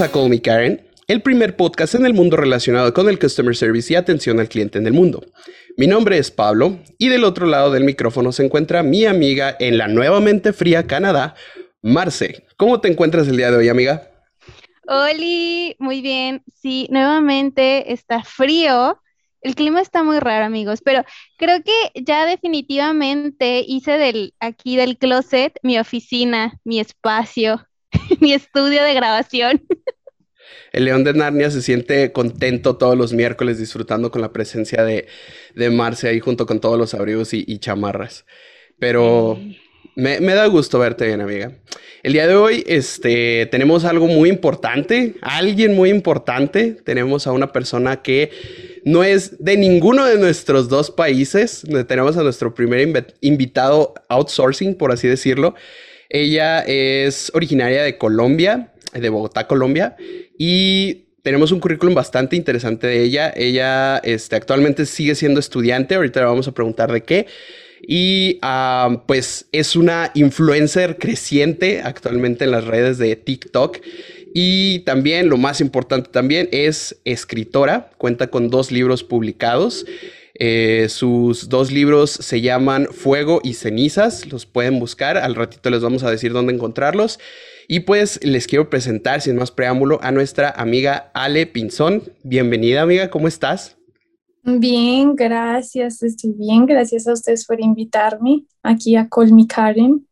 A Call Me Karen, el primer podcast en el mundo relacionado con el customer service y atención al cliente en el mundo. Mi nombre es Pablo y del otro lado del micrófono se encuentra mi amiga en la nuevamente fría Canadá, Marce. ¿Cómo te encuentras el día de hoy, amiga? Oli, muy bien. Sí, nuevamente está frío. El clima está muy raro, amigos, pero creo que ya definitivamente hice del aquí del closet mi oficina, mi espacio, mi estudio de grabación. El León de Narnia se siente contento todos los miércoles disfrutando con la presencia de, de Marce ahí junto con todos los abrigos y, chamarras. Pero me, da gusto verte bien, amiga. El día de hoy este, tenemos algo muy importante, alguien muy importante. Tenemos a una persona que no es de ninguno de nuestros dos países. Tenemos a nuestro primer invitado outsourcing, por así decirlo. Ella es originaria de Colombia, de Bogotá, Colombia, y tenemos un currículum bastante interesante de ella. Ella este, actualmente sigue siendo estudiante, ahorita le vamos a preguntar de qué. Y ah, pues es una influencer creciente actualmente en las redes de TikTok. Y también, lo más importante también, es escritora. Cuenta con dos libros publicados. Eh, sus dos libros se llaman Fuego y Cenizas, los pueden buscar, al ratito les vamos a decir dónde encontrarlos. Y pues les quiero presentar, sin más preámbulo, a nuestra amiga Ale Pinzón. Bienvenida amiga, ¿cómo estás? Bien, gracias, estoy bien, gracias a ustedes por invitarme aquí a Colmi Karen.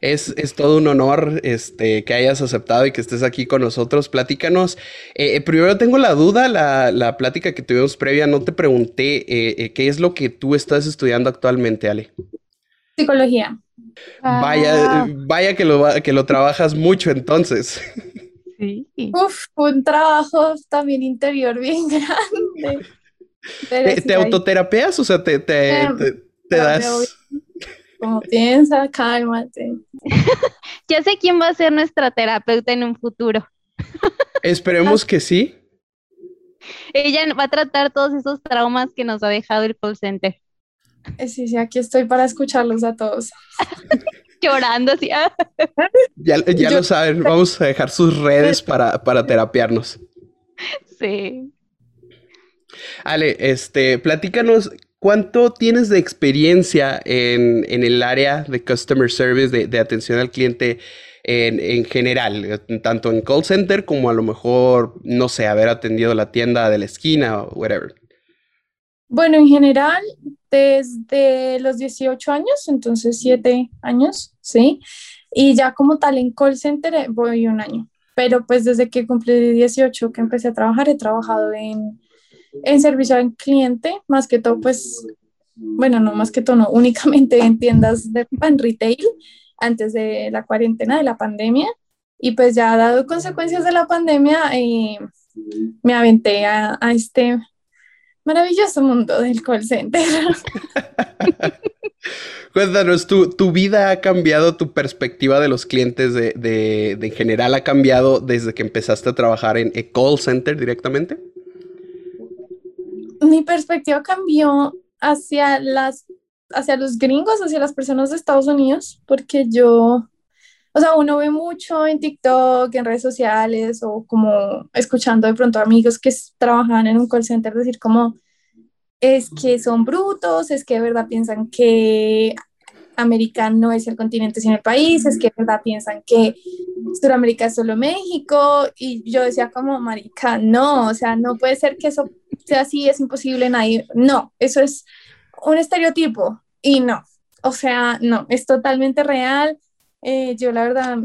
Es, todo un honor este, que hayas aceptado y que estés aquí con nosotros. Platícanos. Eh, eh, primero tengo la duda, la, la, plática que tuvimos previa, no te pregunté eh, qué es lo que tú estás estudiando actualmente, Ale. Psicología. Vaya, ah. vaya que lo, que lo trabajas mucho entonces. Sí. Uf, un trabajo también interior bien grande. ¿Te, autoterapeas? O sea, te, te, em, te das... Como piensa, cálmate. ya sé quién va a ser nuestra terapeuta en un futuro. Esperemos que sí. Ella va a tratar todos esos traumas que nos ha dejado el call center. Eh, sí, sí, aquí estoy para escucharlos a todos. Llorando así. ya, ya lo saben, vamos a dejar sus redes para, para terapiarnos. Sí. Ale, este, platícanos ¿Cuánto tienes de experiencia en, el área de customer service, de, atención al cliente en, general, tanto en call center como a lo mejor, no sé, haber atendido la tienda de la esquina o whatever? Bueno, en general, desde los 18 años, entonces 7 años, ¿sí? Y ya como tal en call center eh, voy un año. Pero pues desde que cumplí 18 que empecé a trabajar, he trabajado en en servicio al cliente, más que todo, pues, bueno, no más que todo, no, únicamente en tiendas de pan retail antes de la cuarentena, de la pandemia. Y pues ya dado consecuencias de la pandemia, eh, me aventé a, este maravilloso mundo del call center. Cuéntanos, ¿tu, ¿tu, vida ha cambiado, tu perspectiva de los clientes de, de, de, en general ha cambiado desde que empezaste a trabajar en call center directamente? Mi perspectiva cambió hacia las hacia los gringos, hacia las personas de Estados Unidos, porque yo, o sea, uno ve mucho en TikTok, en redes sociales o como escuchando de pronto amigos que trabajan en un call center decir como es que son brutos, es que de verdad piensan que América no es el continente sino el país, es que de verdad piensan que Sudamérica es solo México y yo decía como marica, no, o sea, no puede ser que eso sea así, es imposible, nadie, no, eso es un estereotipo y no, o sea, no, es totalmente real. Eh, yo la verdad,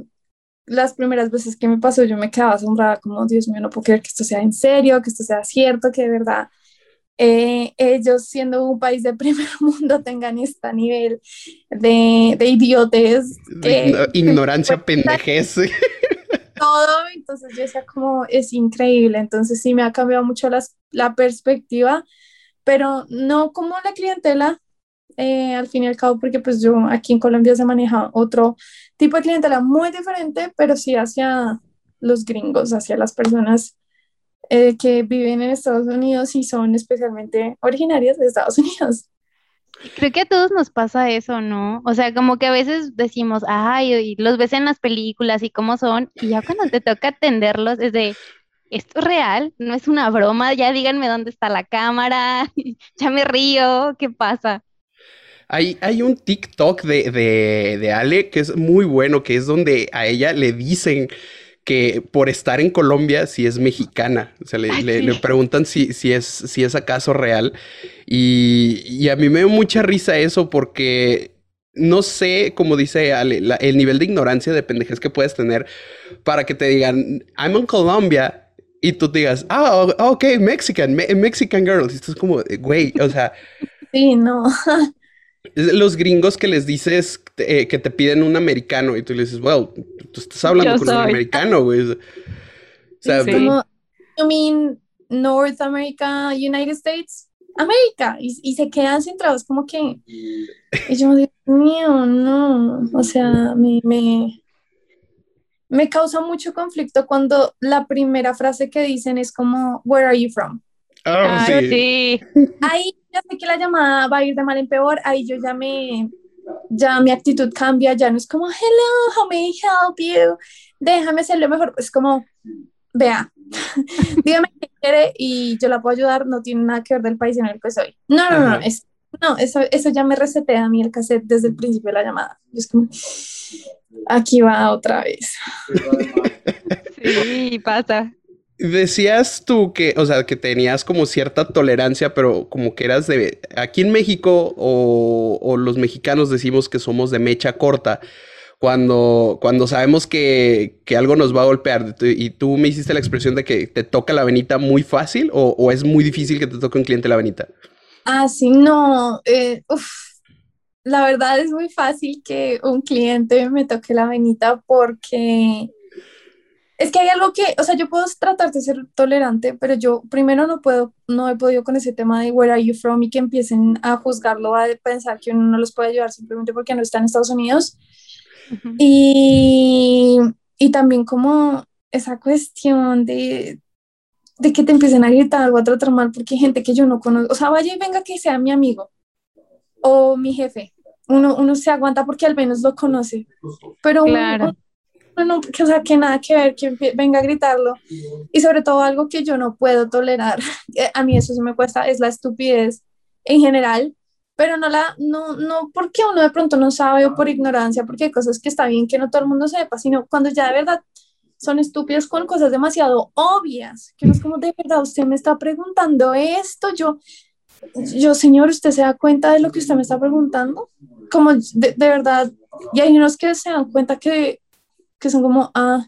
las primeras veces que me pasó, yo me quedaba asombrada como, Dios mío, no puedo creer que esto sea en serio, que esto sea cierto, que de verdad eh, ellos siendo un país de primer mundo tengan este nivel de, de idiotes. Ignorancia, pendejez todo, entonces yo decía como es increíble, entonces sí me ha cambiado mucho las, la perspectiva, pero no como la clientela, eh, al fin y al cabo, porque pues yo aquí en Colombia se maneja otro tipo de clientela muy diferente, pero sí hacia los gringos, hacia las personas eh, que viven en Estados Unidos y son especialmente originarias de Estados Unidos. Creo que a todos nos pasa eso, ¿no? O sea, como que a veces decimos, ay, los ves en las películas y cómo son, y ya cuando te toca atenderlos es de, esto es real, no es una broma, ya díganme dónde está la cámara, ya me río, ¿qué pasa? Hay, hay un TikTok de, de, de Ale que es muy bueno, que es donde a ella le dicen que por estar en Colombia si es mexicana. O sea, le, preguntan si, si, es, si es acaso real. Y, a mí me da mucha risa eso porque no sé, como dice Ale, el nivel de ignorancia de pendejes que puedes tener para que te digan, I'm in Colombia. Y tú digas, ah, ok, Mexican, Mexican girl. Y esto es como, güey, o sea. Sí, no. Los gringos que les dices eh, que te piden un americano y tú le dices, well, tú estás hablando con un americano, güey. O sea, sí. como, you mean North America, United States? América. Y, y se quedan centrados como que... Y yo, Dios mío, no. O sea, me, me, me causa mucho conflicto cuando la primera frase que dicen es como, where are you from? Ah, sí. Ahí ya sé que la llamada va a ir de mal en peor, ahí yo ya me, ya mi actitud cambia, ya no es como, hello, how may I help you? Déjame hacerlo mejor, es como, vea, dígame qué quiere y yo la puedo ayudar, no tiene nada que ver del país en el que soy. No, no, no, es, no eso, eso ya me resetea a mí el cassette desde el principio de la llamada. Es como, aquí va otra vez. Sí, pasa. Decías tú que, o sea, que tenías como cierta tolerancia, pero como que eras de... Aquí en México o, los mexicanos decimos que somos de mecha corta cuando, cuando sabemos que, algo nos va a golpear. Y tú me hiciste la expresión de que te toca la venita muy fácil o, es muy difícil que te toque un cliente la venita. Ah, sí, no. Eh, la verdad es muy fácil que un cliente me toque la venita porque es que hay algo que, o sea, yo puedo tratar de ser tolerante, pero yo primero no puedo, no he podido con ese tema de where are you from y que empiecen a juzgarlo, a pensar que uno no los puede ayudar simplemente porque no está en Estados Unidos. y, y también como esa cuestión de, de que te empiecen a gritar o a tratar mal porque hay gente que yo no conozco, o sea, vaya y venga que sea mi amigo o mi jefe. Uno, uno se aguanta porque al menos lo conoce, pero claro no, que, o sea, que nada que ver, que venga a gritarlo. Y sobre todo algo que yo no puedo tolerar, a mí eso sí me cuesta, es la estupidez en general, pero no la, no, no porque uno de pronto no sabe o por ignorancia, porque hay cosas que está bien que no todo el mundo sepa, sino cuando ya de verdad son estúpidos con cosas demasiado obvias, que no es como de verdad, usted me está preguntando esto, yo, yo, señor, ¿usted se da cuenta de lo que usted me está preguntando? Como de, de verdad, y hay unos que se dan cuenta que que son como, ah,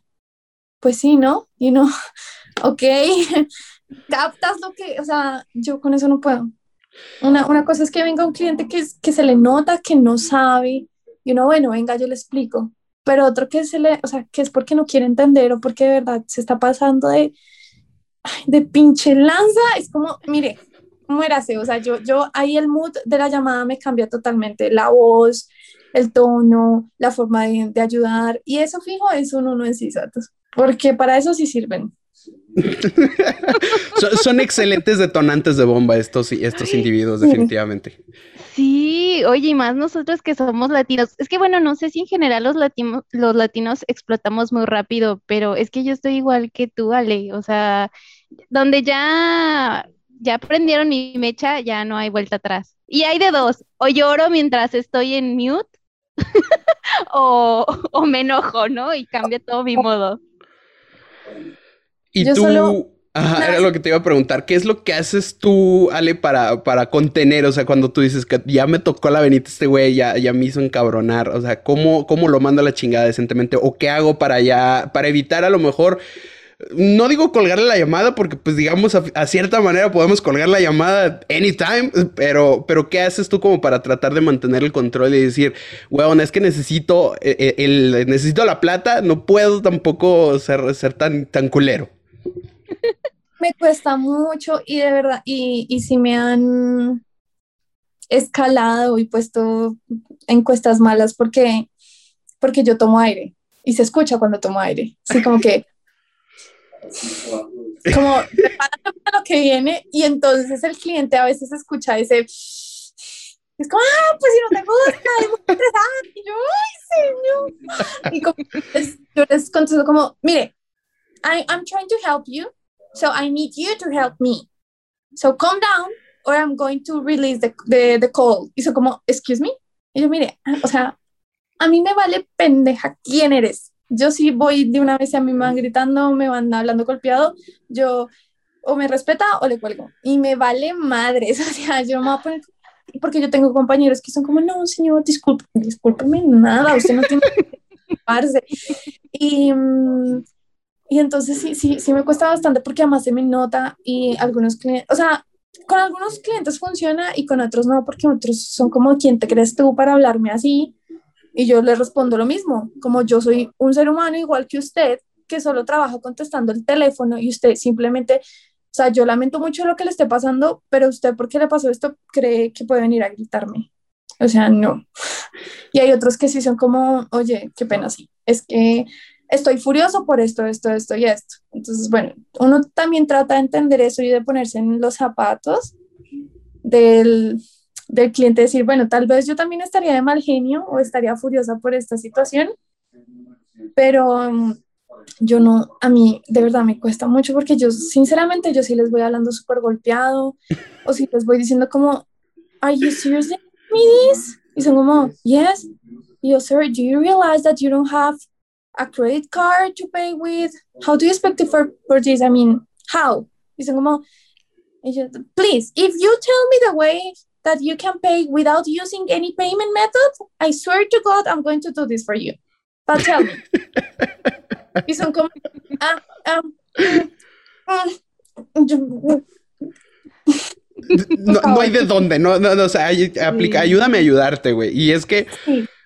pues sí, ¿no? Y no, ok, captas lo que, o sea, yo con eso no puedo. Una, una cosa es que venga un cliente que, que se le nota que no sabe, y uno, bueno, venga, yo le explico, pero otro que se le, o sea, que es porque no quiere entender o porque de verdad se está pasando de, de pinche lanza, es como, mire, muérase, o sea, yo, yo, ahí el mood de la llamada me cambia totalmente, la voz, el tono, la forma de, ayudar, y eso fijo es un uno en CISATOS, porque para eso sí sirven. son, excelentes detonantes de bomba estos, estos individuos, definitivamente. Sí, oye, y más nosotros que somos latinos. Es que bueno, no sé si en general los, latinos, los latinos explotamos muy rápido, pero es que yo estoy igual que tú, Ale. O sea, donde ya, ya prendieron mi mecha, ya no hay vuelta atrás. Y hay de dos, o lloro mientras estoy en mute o, me enojo, ¿no? Y cambia todo mi modo. Y tú, era lo que te iba a preguntar, ¿qué es lo que haces tú, Ale, para, para contener? O sea, cuando tú dices que ya me tocó la venita este güey, ya, ya me hizo encabronar, o sea, ¿cómo, ¿cómo lo mando a la chingada decentemente? ¿O qué hago para ya, para evitar a lo mejor no digo colgarle la llamada porque pues digamos a, cierta manera podemos colgar la llamada anytime, pero, pero ¿qué haces tú como para tratar de mantener el control y decir, weón, es que necesito, eh, eh, el, necesito la plata, no puedo tampoco ser, ser tan, tan culero? Me cuesta mucho y de verdad, y, y si me han escalado y puesto encuestas malas porque, porque yo tomo aire y se escucha cuando tomo aire. Así como que como lo que viene y entonces el cliente a veces escucha ese Es como, ah, pues si no te gusta, es muy interesante. Y yo, ay, señor. Y como, es, yo les contesto como, mire, I, I'm trying to help you, so I need you to help me. So calm down, or I'm going to release the, the, the call. Y son como, excuse me. Y yo, mire, o sea, a mí me vale pendeja quién eres. Yo sí voy de una vez a mí me gritando, me van hablando golpeado, yo o me respeta o le cuelgo. Y me vale madres, o sea, yo me voy a poner porque yo tengo compañeros que son como, no, señor, disculpe, discúlpeme, nada, usted no tiene que. Y, mm, y entonces sí, sí, sí me cuesta bastante porque además se me nota y algunos clientes, o sea, con algunos clientes funciona y con otros no, porque otros son como, ¿quién te crees tú para hablarme así? Y yo le respondo lo mismo, como yo soy un ser humano igual que usted, que solo trabaja contestando el teléfono y usted simplemente o sea, yo lamento mucho lo que le esté pasando, pero usted, ¿por qué le pasó esto? ¿Cree que puede venir a gritarme? O sea, no. Y hay otros que sí son como, oye, qué pena, sí. Es que estoy furioso por esto, esto, esto y esto. Entonces, bueno, uno también trata de entender eso y de ponerse en los zapatos del, del cliente, decir, bueno, tal vez yo también estaría de mal genio o estaría furiosa por esta situación, pero yo no, a mí de verdad me cuesta mucho porque yo, sinceramente, yo sí les voy hablando súper golpeado o si les voy diciendo como, ¿Are you seriously me this? Y son como, Yes. Y yo, Sir, do you realize that you don't have a credit card to pay with? How do you expect to for, this? I mean, how? Y son como, Please, if you tell me the way that you can pay without using any payment method, I swear to God, I'm going to do this for you. But tell me. y son como, ah, ah, ah, no, no, hay de dónde, no, no, no o sea, aplica, ayúdame a ayudarte, güey. Y es que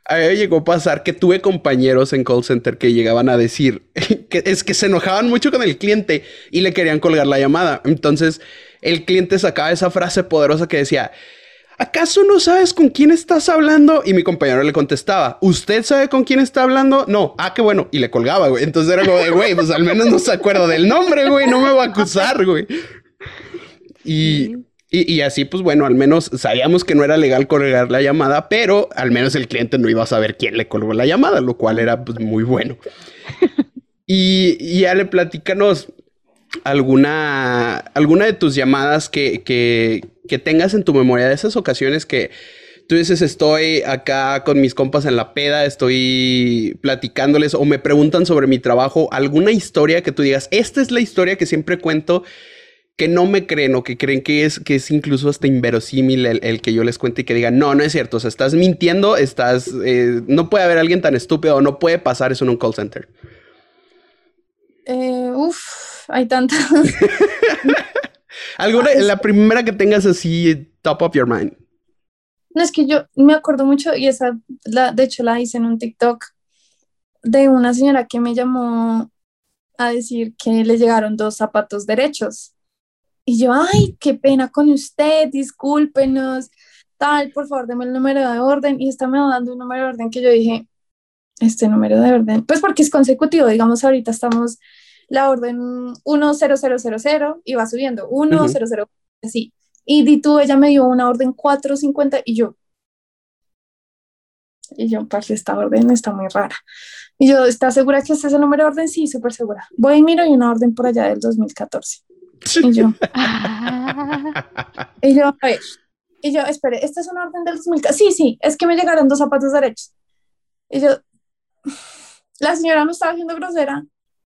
a mí llegó a pasar que tuve compañeros en call center que llegaban a decir que es que se enojaban mucho con el cliente y le querían colgar la llamada. Entonces, el cliente sacaba esa frase poderosa que decía, ¿acaso no sabes con quién estás hablando? Y mi compañero le contestaba, ¿usted sabe con quién está hablando? No, ah, qué bueno. Y le colgaba, güey. Entonces era como de, güey, pues al menos no se acuerda del nombre, güey, no me va a acusar, güey. Y, y, así, pues bueno, al menos sabíamos que no era legal colgar la llamada, pero al menos el cliente no iba a saber quién le colgó la llamada, lo cual era pues muy bueno. Y, y ya le platícanos alguna, alguna de tus llamadas que, que, que tengas en tu memoria de esas ocasiones que tú dices, estoy acá con mis compas en la peda, estoy platicándoles o me preguntan sobre mi trabajo, alguna historia que tú digas, esta es la historia que siempre cuento, que no me creen o que creen que es, que es incluso hasta inverosímil el, que yo les cuente y que digan, no, no es cierto, o sea, estás mintiendo, estás, eh, no puede haber alguien tan estúpido no puede pasar eso en un call center. Eh, uf, hay tantas. ¿Alguna, la primera que tengas así, top of your mind? No, es que yo me acuerdo mucho y esa, la, de hecho la hice en un TikTok de una señora que me llamó a decir que le llegaron dos zapatos derechos. Y yo, ay, qué pena con usted, discúlpenos, tal, por favor, deme el número de orden. Y está me dando un número de orden que yo dije, este número de orden, pues porque es consecutivo, digamos, ahorita estamos la orden 10000 y va subiendo, 100, así. Y di tú, ella me dio una orden 450 y yo, y yo, parce, esta orden está muy rara. Y yo, ¿estás segura que este es el número de orden? Sí, súper segura. Voy y miro y una orden por allá del 2014. Y yo, y yo, a ver, y yo, espere, ¿esta es una orden del 2014? Sí, sí, es que me llegaron dos zapatos derechos. Y yo, la señora no estaba haciendo grosera,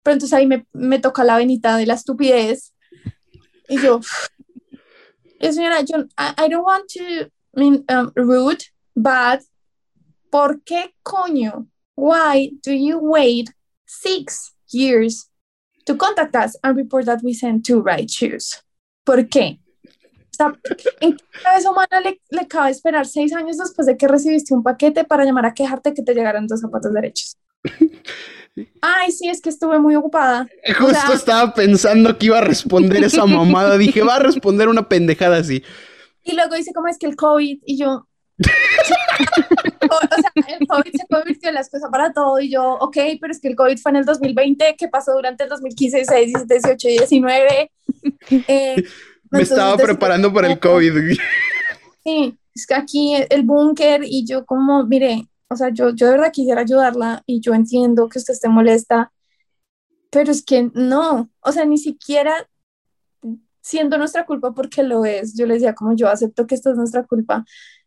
pero entonces ahí me, me toca la venita de la estupidez. Y yo, señora, yo, I, don't want to mean um, rude, but ¿por qué coño? Why do you wait six years to contact us and report that we sent two right shoes? ¿Por qué? ¿En qué cabeza humana le, le cabe esperar seis años después de que recibiste un paquete para llamar a quejarte que te llegaran dos zapatos derechos? Ay, sí, es que estuve muy ocupada. Justo estaba pensando que iba a responder esa mamada. Dije, va a responder una pendejada así. Y luego dice, ¿cómo es que el COVID? Y yo. o, sea, el COVID se convirtió en la excusa para todo. Y yo, ok, pero es que el COVID fue en el 2020. ¿Qué pasó durante el 2015, 16, 17, 18 y 19? Me estaba preparando para el COVID. Sí. es que aquí el búnker y yo como, mire, o sea, yo, yo de verdad quisiera ayudarla y yo entiendo que usted esté molesta, pero es que no, o sea, ni siquiera siendo nuestra culpa porque lo es. Yo le decía como yo acepto que esto es nuestra culpa,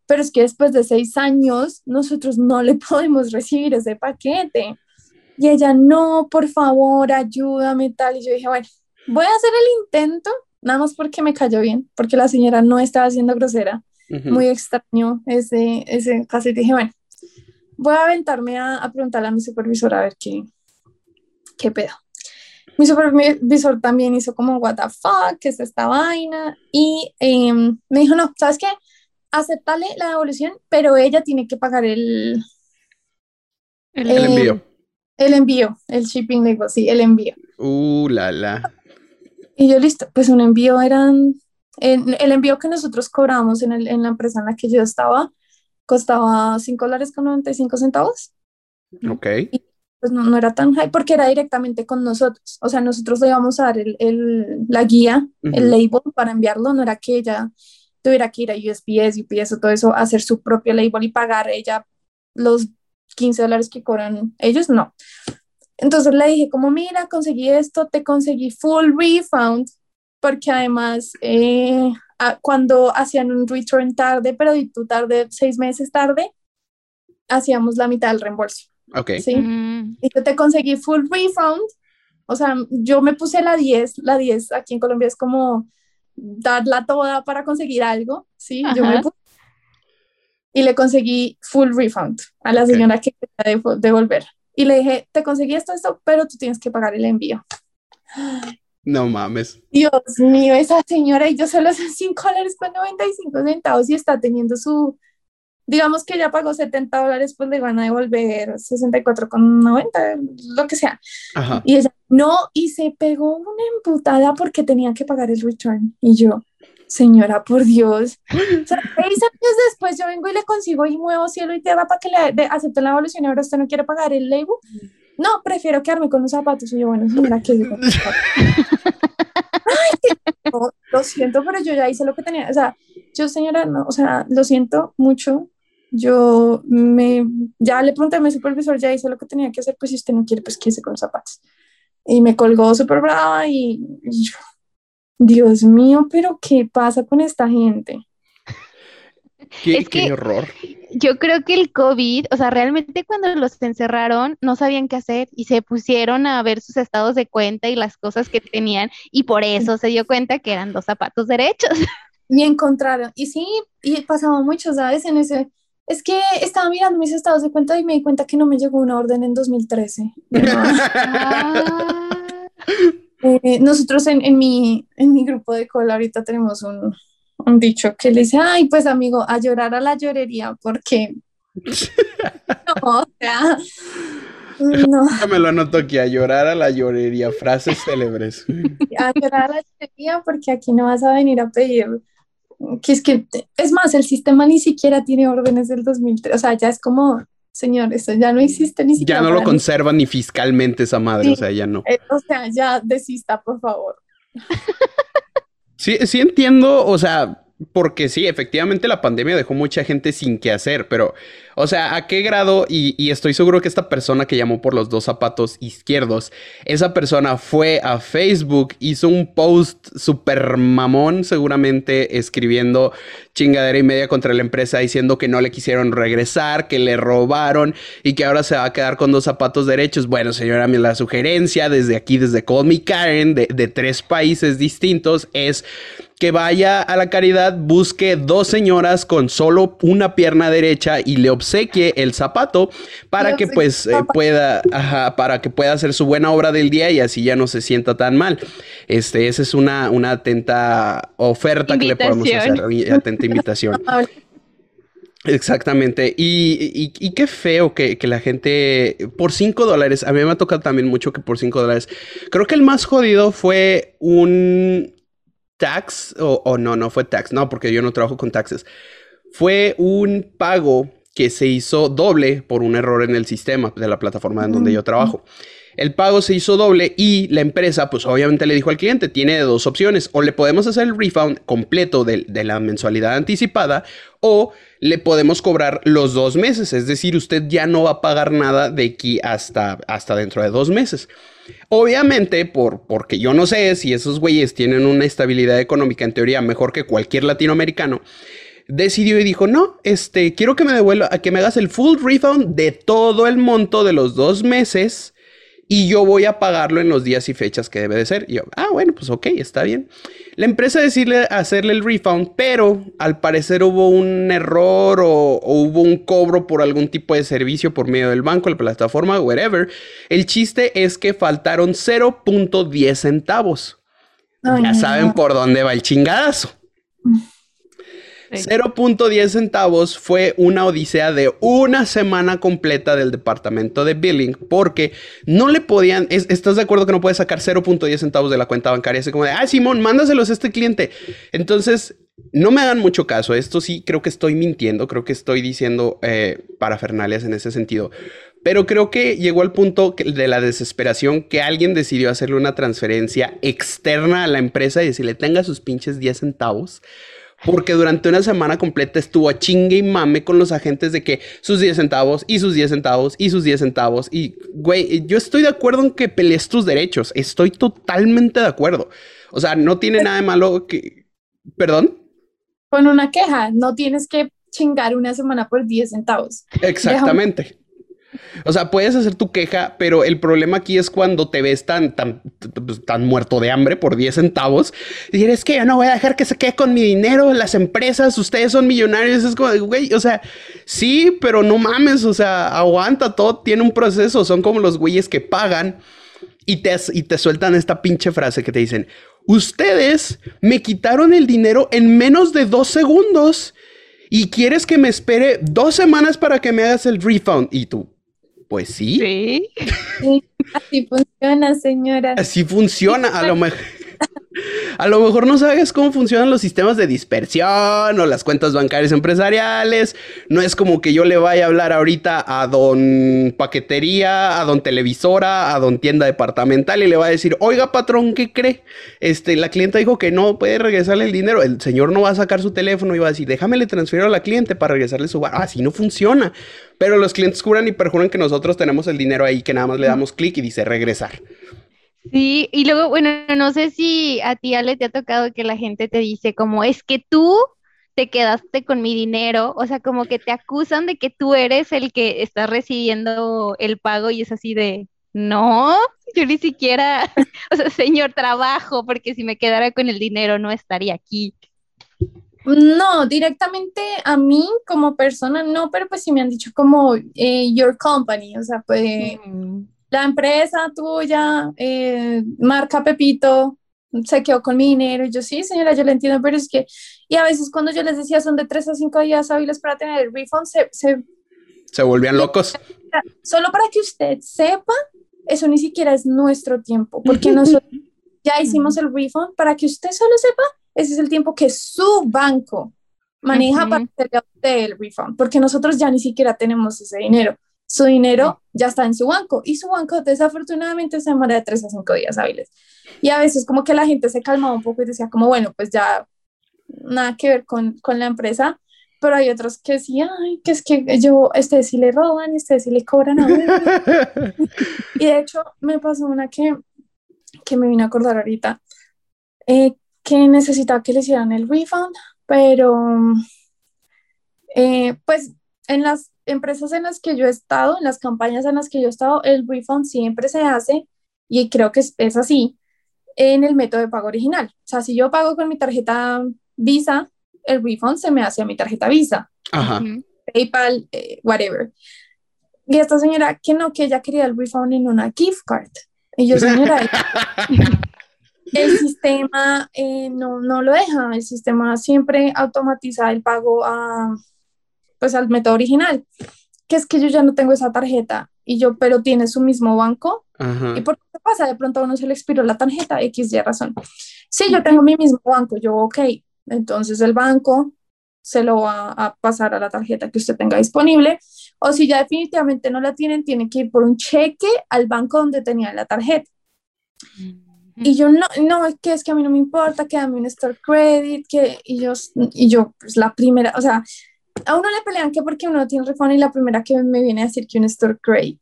pero es que después de seis años nosotros no le podemos recibir ese paquete. Y ella, no, por favor, ayúdame, tal. Y yo dije, bueno, voy a hacer el intento, nada más porque me cayó bien, porque la señora no estaba siendo grosera. Muy extraño ese, ese caso. Y dije, bueno, voy a aventarme a, a preguntarle a mi supervisor a ver qué, qué pedo. Mi supervisor también hizo como, what the fuck, ¿qué es esta vaina? Y em, me dijo, no, ¿sabes qué? Aceptale la devolución, pero ella tiene que pagar el... El, envío. El envío, el shipping label, sí, el envío. Uh, la, la. Y yo, listo, pues un envío eran... el envío que nosotros cobramos en, el, en la empresa en la que yo estaba costaba 5 dólares con 95 centavos. Ok pues no, no, era tan high porque era directamente con nosotros. O sea, nosotros le íbamos a dar el, el, la guía, el label para enviarlo, no era que ella tuviera que ir a USPS, UPS o todo eso, hacer su propio label y pagar ella los 15 dólares que cobran ellos, no. Entonces le dije, como mira, conseguí esto, te conseguí full refund, porque además eh, cuando hacían un return tarde, pero tú tarde, seis meses tarde, hacíamos la mitad del reembolso. Ok. Sí. Mm. Y yo te conseguí full refund. O sea, yo me puse la 10. La 10 aquí en Colombia es como darla toda para conseguir algo. Sí, yo me puse. Y le conseguí full refund a la señora que quería devolver. Y le dije, te conseguí esto, esto, pero tú tienes que pagar el envío. No mames. Dios mío, esa señora, y yo solo son 5 dólares con 95 centavos y está teniendo su, digamos que ya pagó 70 dólares, pues le van a devolver 64,90, lo que sea. Y ella, no, y se pegó una emputada porque tenía que pagar el return. Y yo, señora, por Dios. O sea, seis años después yo vengo y le consigo y muevo cielo y tierra para que le acepte la evolución y ahora usted no quiere pagar el label. No, prefiero quedarme con los zapatos. Y yo, bueno, señora, ¿qué? Ay, lo siento, pero yo ya hice lo que tenía. O sea, yo, señora, no, o sea, lo siento mucho, yo me, ya le pregunté a mi supervisor, ya hice lo que tenía que hacer, pues si usted no quiere, pues quédese con los zapatos. Y me colgó súper brava y, yo, Dios mío, pero ¿qué pasa con esta gente? Qué, qué horror. Yo creo que el COVID, o sea, realmente cuando los encerraron no sabían qué hacer y se pusieron a ver sus estados de cuenta y las cosas que tenían y por eso se dio cuenta que eran dos zapatos derechos. Y encontraron, y sí, y pasaba mucho, ¿sabes? En ese, es que estaba mirando mis estados de cuenta y me di cuenta que no me llegó una orden en 2013. Eh, nosotros en, en, mi, en mi grupo de cola ahorita tenemos un, un, dicho que le dice, ay, pues amigo, a llorar a la llorería, porque... no, o sea... No. Me lo anoto aquí, a llorar a la llorería, frases célebres. a llorar a la llorería porque aquí no vas a venir a pedir que es que, es más, el sistema ni siquiera tiene órdenes del 2003, o sea, ya es como, señor, eso ya no existe ni siquiera. Ya no lo conserva ni fiscalmente esa madre, o sea, ya no. Eh, o sea, ya desista, por favor. Sí, sí entiendo, o sea, porque sí, efectivamente la pandemia dejó mucha gente sin qué hacer, pero, o sea, ¿a qué grado? Y, estoy seguro que esta persona que llamó por los dos zapatos izquierdos, esa persona fue a Facebook, hizo un post súper mamón, seguramente escribiendo chingadera y media contra la empresa, diciendo que no le quisieron regresar, que le robaron y que ahora se va a quedar con dos zapatos derechos. Bueno, señora, la sugerencia desde aquí, desde Call Me Karen, de tres países distintos, es que vaya a la caridad, busque dos señoras con solo una pierna derecha y le obsequie el zapato para que pues eh, pueda, para que pueda hacer su buena obra del día y así ya no se sienta tan mal. Este, esa es una, una atenta oferta que le podemos hacer, atenta invitación. Exactamente. Y, y, qué feo que, que, la gente, por 5 dólares, a mí me ha tocado también mucho que por 5 dólares, creo que el más jodido fue un, tax, o, no, no fue tax, no, porque yo no trabajo con taxes. Fue un pago que se hizo doble por un error en el sistema de la plataforma en donde yo trabajo. el pago se hizo doble y la empresa, pues obviamente le dijo al cliente, tiene dos opciones, o le podemos hacer el refund completo de, la mensualidad anticipada, o le podemos cobrar los dos meses, es decir, usted ya no va a pagar nada de aquí hasta, hasta dentro de dos meses. Obviamente, por, porque yo no sé si esos güeyes tienen una estabilidad económica en teoría mejor que cualquier latinoamericano, decidió y dijo, no, este, quiero que me devuelva, que me hagas el full refund de todo el monto de los dos meses y yo voy a pagarlo en los días y fechas que debe de ser. Y yo, ah, bueno, pues ok, está bien. La empresa decide hacerle el refund, pero al parecer hubo un error o, hubo un cobro por algún tipo de servicio por medio del banco, la plataforma, whatever. El chiste es que faltaron 0.10 centavos. ya saben por dónde va el chingadazo. 0.10 centavos fue una odisea de una semana completa del departamento de billing porque no le podían, ¿estás de acuerdo que no puedes sacar 0.10 centavos de la cuenta bancaria? Así como de, ah, Simón, mándaselos a este cliente. Entonces, no me hagan mucho caso, esto sí creo que estoy mintiendo, creo que estoy diciendo eh, parafernalias en ese sentido. Pero creo que llegó al punto de la desesperación que alguien decidió hacerle una transferencia externa a la empresa y decirle tenga sus pinches 10 centavos porque durante una semana completa estuvo a chingue y mame con los agentes de que sus 10 centavos y sus 10 centavos y sus 10 centavos. Y, güey, yo estoy de acuerdo en que pelees tus derechos. Estoy totalmente de acuerdo. O sea, no tiene nada de malo que... ¿Perdón? Con una queja, no tienes que chingar una semana por 10 centavos. Exactamente. O sea, puedes hacer tu queja, pero el problema aquí es cuando te ves tan, tan, pues, tan muerto de hambre por 10 centavos. Y es que yo no voy a dejar que se quede con mi dinero, las empresas, ustedes son millonarios. Es como, güey, o sea, sí, pero no mames, o sea, aguanta, todo tiene un proceso. Son como los güeyes que pagan y te, y te sueltan esta pinche frase que te dicen, ustedes me quitaron el dinero en menos de dos segundos. Y quieres que me espere dos semanas para que me hagas el refund. Y tú, pues sí. Sí. Así funciona, señora. Así funciona. A lo mejor. A lo mejor no sabes cómo funcionan los sistemas de dispersión o las cuentas bancarias empresariales. No es como que yo le vaya a hablar ahorita a don paquetería, a don televisora, a don tienda departamental y le va a decir, oiga patrón, ¿qué cree? Este, la clienta dijo que no puede regresarle el dinero. El señor no va a sacar su teléfono y va a decir, déjame le transfiero a la cliente para regresarle su... Ah, así no funciona. Pero los clientes juran y perjuran que nosotros tenemos el dinero ahí, que nada más le damos clic y dice regresar. Sí, y luego, bueno, no sé si a ti, Ale, te ha tocado que la gente te dice como, es que tú te quedaste con mi dinero, o sea, como que te acusan de que tú eres el que está recibiendo el pago y es así de, no, yo ni siquiera, o sea, señor, trabajo, porque si me quedara con el dinero no estaría aquí. No, directamente a mí como persona no, pero pues sí me han dicho como eh, your company, o sea, pues... Mm la empresa tuya, eh, marca Pepito, se quedó con mi dinero. Y yo, sí, señora, yo le entiendo, pero es que, y a veces cuando yo les decía son de tres a cinco días hábiles para tener el refund, se... Se, volvían locos. Solo para que usted sepa, eso ni siquiera es nuestro tiempo, porque nosotros ya hicimos el refund, para que usted solo sepa, ese es el tiempo que su banco maneja para hacer el refund, porque nosotros ya ni siquiera tenemos ese dinero su dinero ya está en su banco y su banco desafortunadamente se demora de tres a cinco días hábiles. Y a veces como que la gente se calmaba un poco y decía como, bueno, pues ya nada que ver con, con la empresa, pero hay otros que sí, ay, que es que yo, este sí le roban, este sí le cobran a y de hecho me pasó una que, que me vine a acordar ahorita, eh, que necesitaba que le hicieran el refund, pero eh, pues en las empresas en las que yo he estado, en las campañas en las que yo he estado, el refund siempre se hace, y creo que es, así, en el método de pago original. O sea, si yo pago con mi tarjeta Visa, el refund se me hace a mi tarjeta Visa. Ajá. PayPal, eh, whatever. Y esta señora, que no, que ella quería el refund en una gift card. Y yo, señora, el sistema eh, no, no lo deja, el sistema siempre automatiza el pago a pues al método original, que es que yo ya no tengo esa tarjeta y yo, pero tiene su mismo banco. ¿Y por qué pasa? De pronto a uno se le expiró la tarjeta, X, Y razón. Sí, yo tengo mi mismo banco, yo, ok, entonces el banco se lo va a pasar a la tarjeta que usted tenga disponible O si ya definitivamente no la tienen, tienen que ir por un cheque al banco donde tenían la tarjeta. Y yo no, no, es que es que a mí no me importa, que dame un store credit, que, y yo, y yo, pues la primera, o sea, a uno le pelean que porque uno no tiene refund y la primera que me viene a decir que un store credit.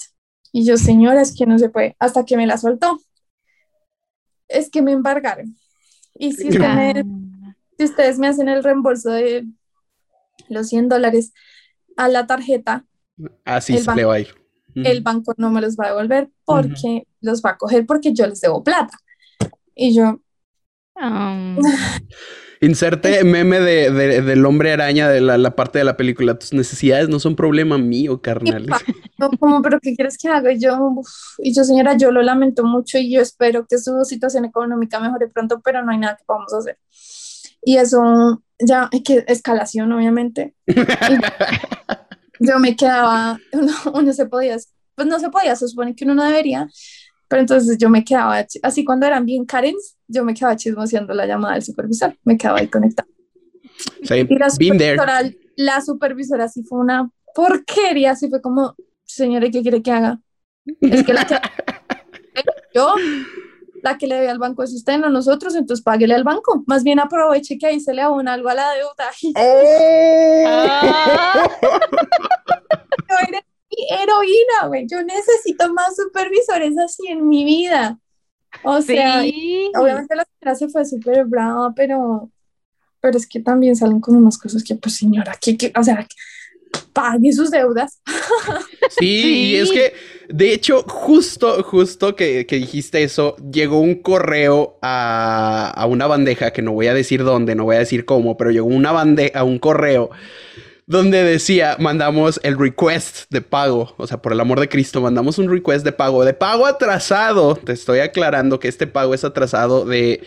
Y yo, señora, es que no se puede, hasta que me la soltó. Es que me embargaron. Y si, si ustedes me hacen el reembolso de los 100 dólares a la tarjeta, así se le va a ir. El banco no me los va a devolver porque los va a coger porque yo les debo plata. Y yo... Ah. Inserte meme de, del hombre araña de la, parte de la película. Tus necesidades no son problema mío, carnal. No, como, pero ¿qué quieres que haga? yo, y yo, señora, yo lo lamento mucho y yo espero que su situación económica mejore pronto, pero no hay nada que podamos hacer. Y eso, ya, que escalación, obviamente. yo me quedaba, uno, uno se podía, pues no se podía, se supone que uno no debería, pero entonces yo me quedaba, así cuando eran bien Karens, yo me quedaba chismoseando la llamada del supervisor, me quedaba ahí conectada. y la supervisora, la supervisora sí fue una porquería, así fue como, señora, ¿qué quiere que haga? Es que la que yo, la que le debe al banco es usted, no nosotros, entonces páguele al banco. Más bien aproveche que ahí se le abona algo a la deuda. ¡Oh! heroína, güey. Yo necesito más supervisores así en mi vida. O sea, obviamente la señora se fue súper brava, pero, pero es que también salen con unas cosas que, pues, señora, que, o sea, pague sus deudas. Sí, y es que, de hecho, justo, justo que, que dijiste eso, llegó un correo a, a, una bandeja, que no voy a decir dónde, no voy a decir cómo, pero llegó una bandeja, un correo donde decía, mandamos el request de pago, o sea, por el amor de Cristo, mandamos un request de pago, de pago atrasado. Te estoy aclarando que este pago es atrasado de...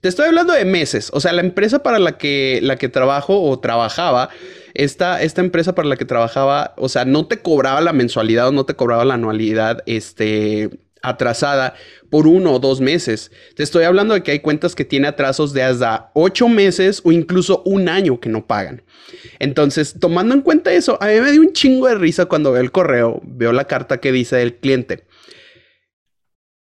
Te estoy hablando de meses, o sea, la empresa para la que, la que trabajo o trabajaba, esta, esta empresa para la que trabajaba, o sea, no te cobraba la mensualidad o no te cobraba la anualidad, este, atrasada por uno o dos meses. Te estoy hablando de que hay cuentas que tienen atrasos de hasta ocho meses o incluso un año que no pagan. Entonces, tomando en cuenta eso, a mí me dio un chingo de risa cuando veo el correo, veo la carta que dice del cliente.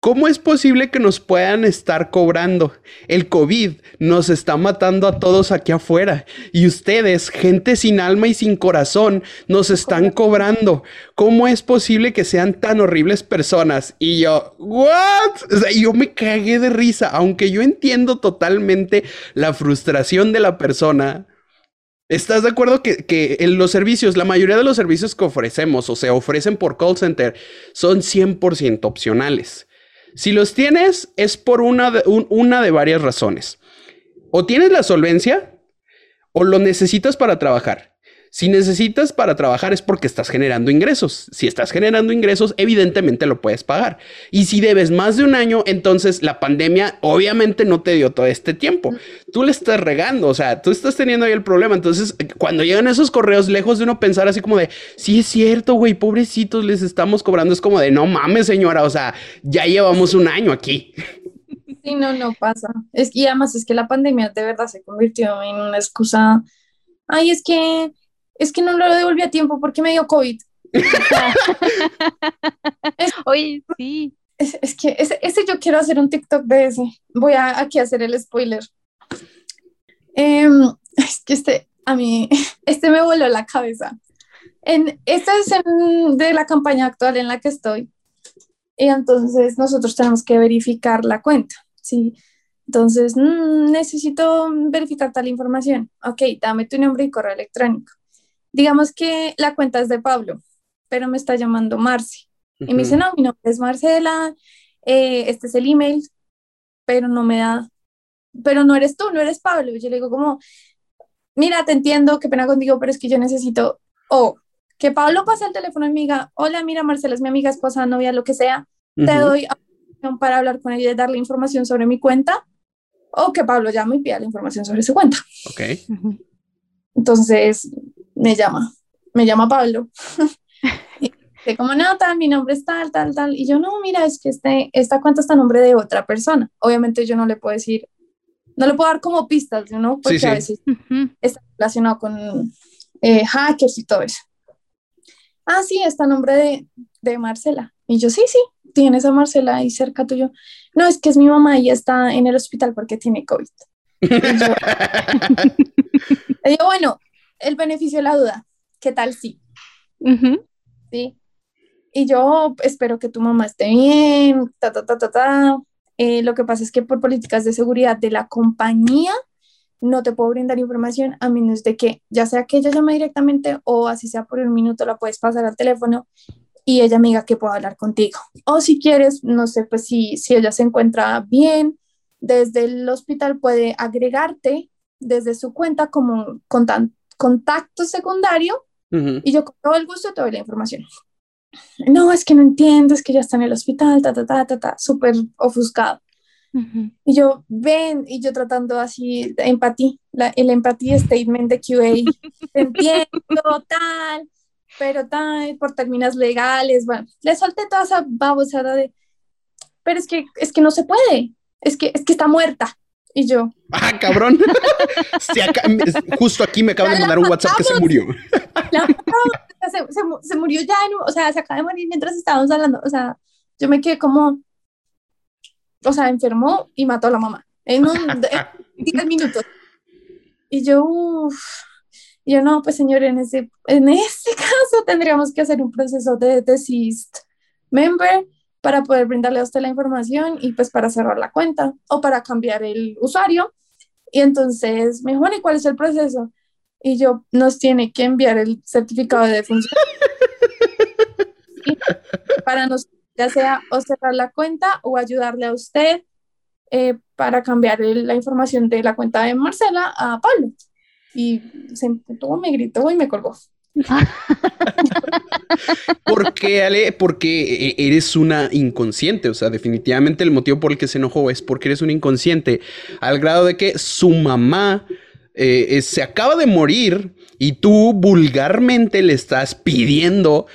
¿Cómo es posible que nos puedan estar cobrando? El COVID nos está matando a todos aquí afuera y ustedes, gente sin alma y sin corazón, nos están cobrando. ¿Cómo es posible que sean tan horribles personas? Y yo, ¿what? O sea, yo me cagué de risa, aunque yo entiendo totalmente la frustración de la persona. ¿Estás de acuerdo que, que, en los servicios, la mayoría de los servicios que ofrecemos o se ofrecen por call center son 100% opcionales? Si los tienes, es por una de, una de varias razones. O tienes la solvencia o lo necesitas para trabajar. Si necesitas para trabajar es porque estás generando ingresos. Si estás generando ingresos, evidentemente lo puedes pagar. Y si debes más de un año, entonces la pandemia obviamente no te dio todo este tiempo. Tú le estás regando, o sea, tú estás teniendo ahí el problema. Entonces, cuando llegan esos correos, lejos de uno pensar así como de, sí es cierto, güey, pobrecitos, les estamos cobrando, es como de, no mames, señora, o sea, ya llevamos un año aquí. Sí, no, no pasa. Es, y además es que la pandemia de verdad se convirtió en una excusa. Ay, es que es que no lo devolví a tiempo porque me dio COVID. Oye, sí. Es, que ese, yo quiero hacer un TikTok de ese. Voy a aquí a hacer el spoiler. Em, es que este, a mí, este me voló la cabeza. En, esta es de la campaña actual en la que estoy. Y entonces nosotros tenemos que verificar la cuenta. ¿sí? Entonces, mm, necesito verificar tal información. Ok, dame tu nombre y correo electrónico digamos que la cuenta es de Pablo, pero me está llamando Marci. Y me dice, no, mi nombre es Marcela, eh, este es el email, pero no me da, pero no eres tú, no eres Pablo. yo le digo como, mira, te entiendo, qué pena contigo, pero es que yo necesito, o que Pablo pase el teléfono y me diga, hola, mira, Marcela es mi amiga, esposa, novia, lo que sea, te doy para hablar con ella y darle información sobre mi cuenta, o que Pablo llame y pida la información sobre su cuenta. Ok. Entonces, me llama, me llama Pablo. y como, no, tal, mi nombre es tal, tal, tal. Y yo, no, mira, es que este, esta cuenta está a nombre de otra persona. Obviamente yo no le puedo decir, no le puedo dar como pistas, ¿no? Porque a veces está relacionado con eh, hackers y todo eso. ah, sí, está a nombre de, de Marcela. Y yo, sí, sí, tienes a Marcela ahí cerca tuyo. No, es que es mi mamá y está en el hospital porque tiene COVID. Y yo, digo, bueno, el beneficio de la duda, ¿qué tal sí? Sí. Y yo espero que tu mamá esté bien, ta, ta, ta, ta, ta. Eh, lo que pasa es que por políticas de seguridad de la compañía no te puedo brindar información a menos de que ya sea que ella llame directamente o así sea por un minuto la puedes pasar al teléfono y ella me diga que puedo hablar contigo. O si quieres, no sé, pues si, si ella se encuentra bien, desde el hospital puede agregarte desde su cuenta como contacto secundario y yo con todo el gusto te doy la información. No, es que no entiendo, es que ya está en el hospital, ta, ta, ta, ta, ta, súper ofuscado. Y yo, ven, y yo tratando así, empatía, el empatía statement de QA, entiendo, tal, pero tal, por términos legales, bueno, le solté toda esa babosada de, pero es que, es que no se puede, es que, es que está muerta. Y yo. Ah, cabrón. justo aquí me acaban de mandar un WhatsApp que se murió. se, se, murió ya, o sea, se acaba de morir mientras estábamos hablando. O sea, yo me quedé como, o sea, enfermó y mató a la mamá en un 10 minutos. Y yo, uff, yo no, pues señor, en ese, en ese caso tendríamos que hacer un proceso de deceased member para poder brindarle a usted la información y pues para cerrar la cuenta o para cambiar el usuario. Y entonces me dijo, ¿y cuál es el proceso? Y yo, nos tiene que enviar el certificado de defunción. para nos ya sea o cerrar la cuenta o ayudarle a usted eh, para cambiar la información de la cuenta de Marcela a Pablo. Y se me gritó y me colgó. ¿Por qué, Ale? Porque e, eres una inconsciente. O sea, definitivamente el motivo por el que se enojó es porque eres un inconsciente. Al grado de que su mamá eh, se acaba de morir y tú vulgarmente le estás pidiendo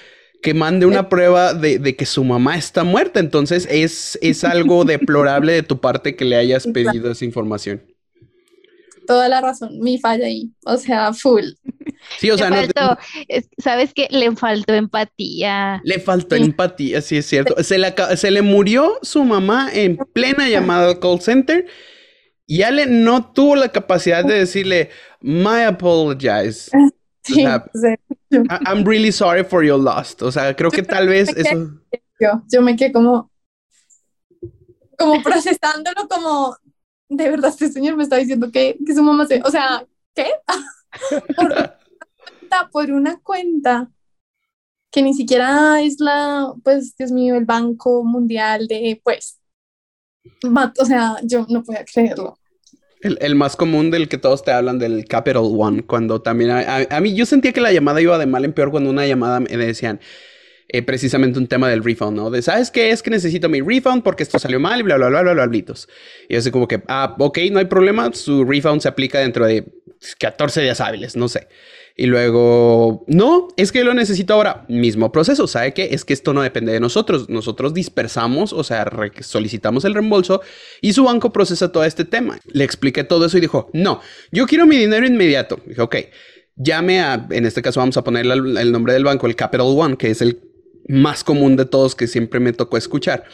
que mande una prueba de, que su mamá está muerta. Entonces es, es algo deplorable de tu parte que le hayas pedido esa información. Toda la razón, mi falla ahí, o sea, full. Sí, o sea, no, sabes que le faltó empatía. Le faltó empatía, sí es cierto. Se le, se le murió su mamá en plena llamada al call center y Ale no tuvo la capacidad de decirle, my apologize. Sí, I'm really sorry for your loss. O sea, creo que tal vez eso. Yo, yo me quedé como, como procesándolo, como de verdad este señor me está diciendo que, que su mamá se. O sea, ¿qué? por, por una cuenta que ni siquiera es la, pues, Dios mío, el Banco Mundial de, pues, o sea, yo no podía creerlo. El, más común del que todos te hablan del Capital One, cuando también a, mí yo sentía que la llamada iba de mal en peor cuando una llamada me decían eh, precisamente un tema del refund, ¿no? De, ¿sabes qué? Es que necesito mi refund porque esto salió mal y bla, bla, bla, bla, bla, blitos. Y así como que, ah, ok, no hay problema, su refund se aplica dentro de 14 días hábiles, no sé. Y luego, no, es que lo necesito ahora. Mismo proceso, ¿sabe qué? Es que esto no depende de nosotros. Nosotros dispersamos, o sea, solicitamos el reembolso y su banco procesa todo este tema. Le expliqué todo eso y dijo, no, yo quiero mi dinero inmediato. Dije, ok, llame a, en este caso vamos a poner el nombre del banco, el Capital One, que es el más común de todos que siempre me tocó escuchar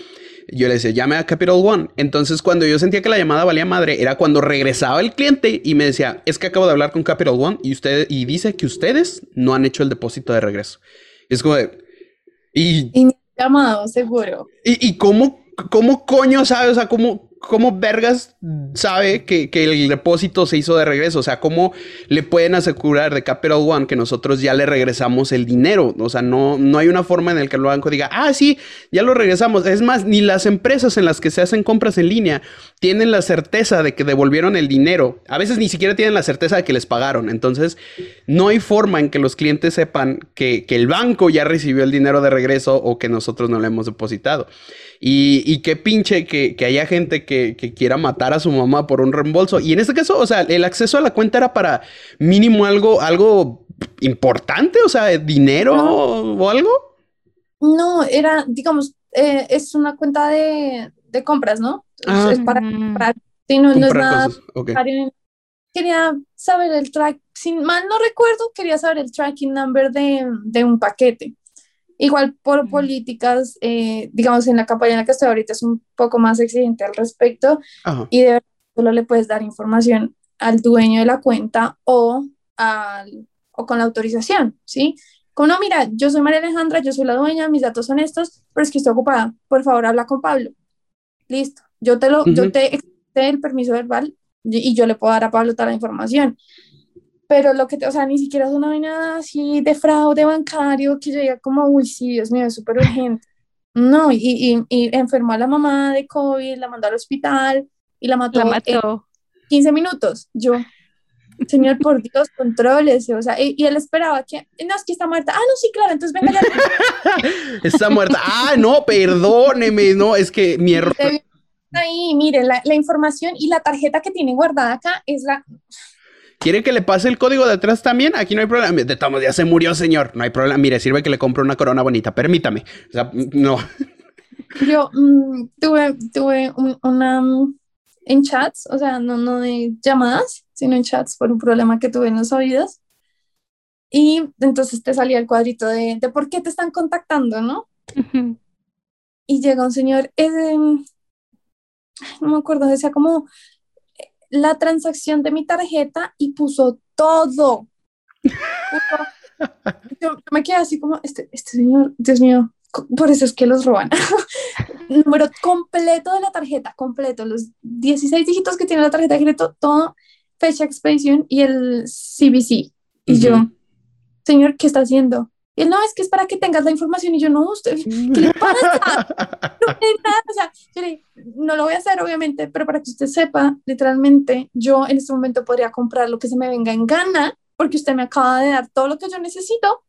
yo le decía, llame a Capital One. Entonces, cuando yo sentía que la llamada valía madre, era cuando regresaba el cliente y me decía, es que acabo de hablar con Capital One y usted, y dice que ustedes no han hecho el depósito de regreso. es como de, y... Y llamado, seguro. ¿Y, y cómo, cómo coño sabe? O sea, cómo, ¿cómo Vergas sabe que, el depósito se hizo de regreso? O sea, ¿cómo le pueden asegurar de Capital One que nosotros ya le regresamos el dinero? O sea, no, no hay una forma en la que el banco diga, ah, sí, ya lo regresamos. Es más, ni las empresas en las que se hacen compras en línea tienen la certeza de que devolvieron el dinero. A veces ni siquiera tienen la certeza de que les pagaron. Entonces, no hay forma en que los clientes sepan que, que el banco ya recibió el dinero de regreso o que nosotros no le hemos depositado. Y, qué pinche que, haya gente que, quiera matar a su mamá por un reembolso. Y en este caso, o sea, el acceso a la cuenta era para mínimo algo, algo importante, o sea, dinero o algo. No, era, digamos, eh, es una cuenta de, compras, ¿no? Ah. Es para comprar. Sí, no, es nada. Quería saber el track, sin mal no recuerdo, quería saber el tracking number de, de un paquete. Igual por políticas, eh, digamos, en la campaña en la que estoy ahorita es un poco más exigente al respecto y de verdad solo le puedes dar información al dueño de la cuenta o, al, o con la autorización, ¿sí? Como no, mira, yo soy María Alejandra, yo soy la dueña, mis datos son estos, pero es que estoy ocupada, por favor habla con Pablo. Listo, yo te lo, yo te el permiso verbal y yo le puedo dar a Pablo toda la información pero lo que, te, o sea, ni siquiera es una vaina así de fraude bancario que yo diga como, uy, sí, Dios mío, es súper urgente. No, y, y, y, enfermó a la mamá de COVID, la mandó al hospital y la mató, la mató. en 15 minutos. Yo, señor, por Dios, controles, o sea, y, y, él esperaba que, no, es que está muerta. Ah, no, sí, claro, entonces venga ya. está muerta. Ah, no, perdóneme, no, es que mi error. Ahí, mire, la, la información y la tarjeta que tiene guardada acá es la ¿Quiere que le pase el código de atrás también? Aquí no hay problema. De todos ya se murió, señor. No hay problema. Mire, sirve que le compro una corona bonita. Permítame. O sea, no. Yo mm, tuve, tuve una mm, en chats, o sea, no, no de llamadas, sino en chats por un problema que tuve en los oídos. Y entonces te salía el cuadrito de, de por qué te están contactando, ¿no? Y llega un señor, no me acuerdo, decía como, la transacción de mi tarjeta y puso todo. Yo, me quedé así como, este, este señor, Dios mío, por eso es que los roban. Número completo de la tarjeta, completo, los 16 dígitos que tiene la tarjeta de crédito, todo, fecha expedición y el CBC. Y yo, señor, ¿qué está haciendo? Y él, no, es que es para que tengas la información. Y yo, no, usted, ¿qué le pasa? No, nada. O sea, yo le, no lo voy a hacer, obviamente, pero para que usted sepa, literalmente, yo en este momento podría comprar lo que se me venga en gana, porque usted me acaba de dar todo lo que yo necesito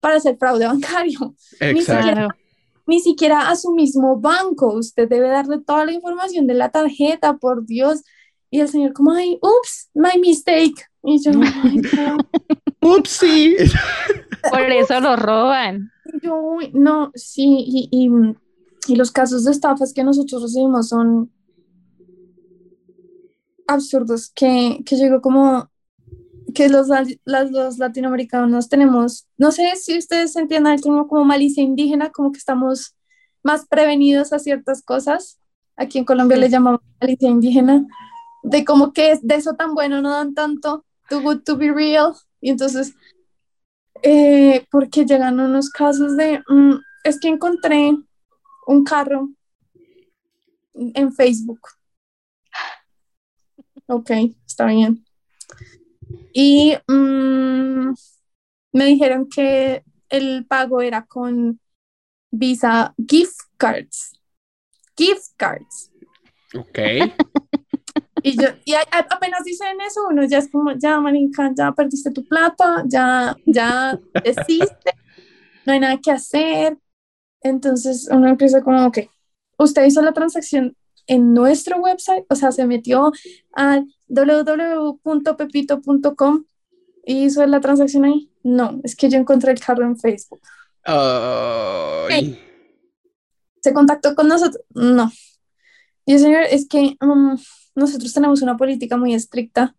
para hacer fraude bancario. Ni siquiera, ni siquiera a su mismo banco. Usted debe darle toda la información de la tarjeta, por Dios. Y el señor, como, ay, ups, my mistake. Y yo, ay, Upsi. Por eso lo roban. Yo, no, sí, y, y, y, los casos de estafas que nosotros recibimos son absurdos, que, que llegó como que los, las, los latinoamericanos tenemos, no sé si ustedes entiendan como, como malicia indígena, como que estamos más prevenidos a ciertas cosas. Aquí en Colombia le llamamos malicia indígena, de como que de eso tan bueno no dan tanto, too good to be real. Y entonces eh, porque llegan unos casos de, mm, es que encontré un carro en Facebook. Ok, está bien. Y mm, me dijeron que el pago era con Visa gift cards. Gift cards. Ok. Y, yo, y apenas dicen eso, uno ya es como, ya, manica, ya perdiste tu plata, ya, ya desiste, no hay nada que hacer. Entonces uno empieza como, ok, usted hizo la transacción en nuestro website, o sea, se metió a www.pepito.com y hizo la transacción ahí. No, es que yo encontré el carro en Facebook. ¿Se contactó con nosotros? No. Y el señor, es que... Um, nosotros tenemos una política muy estricta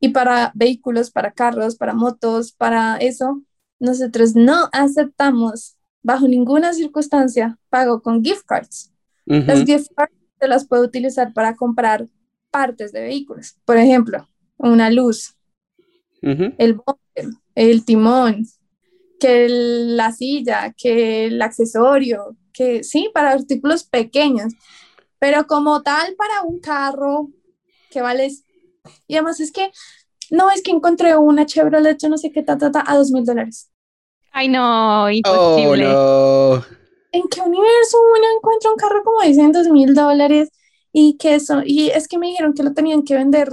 y para vehículos, para carros, para motos, para eso, nosotros no aceptamos bajo ninguna circunstancia pago con gift cards. Las gift cards se las puedo utilizar para comprar partes de vehículos. Por ejemplo, una luz, el bumper, el timón, que la silla, que el accesorio, que sí, para artículos pequeños. Pero como tal, para un carro que vale. Y además es que, no, es que encontré una Chevrolet, yo no sé qué, ta, ta, ta, a dos mil dólares. Ay, no, imposible. Oh, ¿En qué universo uno encuentra un carro como dicen dos mil dólares? Y que eso, y es que me dijeron que lo tenían que vender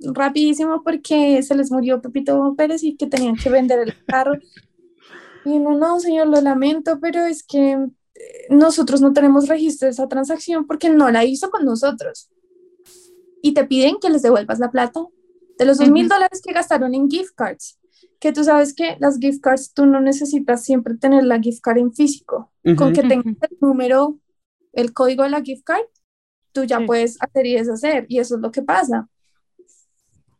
rapidísimo porque se les murió Pepito Pérez y que tenían que vender el carro. Y no, no, señor, lo lamento, pero es que nosotros no tenemos registro de esa transacción porque no la hizo con nosotros. Y te piden que les devuelvas la plata de los dos mil dólares que gastaron en gift cards. Que tú sabes que las gift cards tú no necesitas siempre tener la gift card en físico. Con que tengas el número, el código de la gift card, tú ya puedes hacer y deshacer. Y eso es lo que pasa.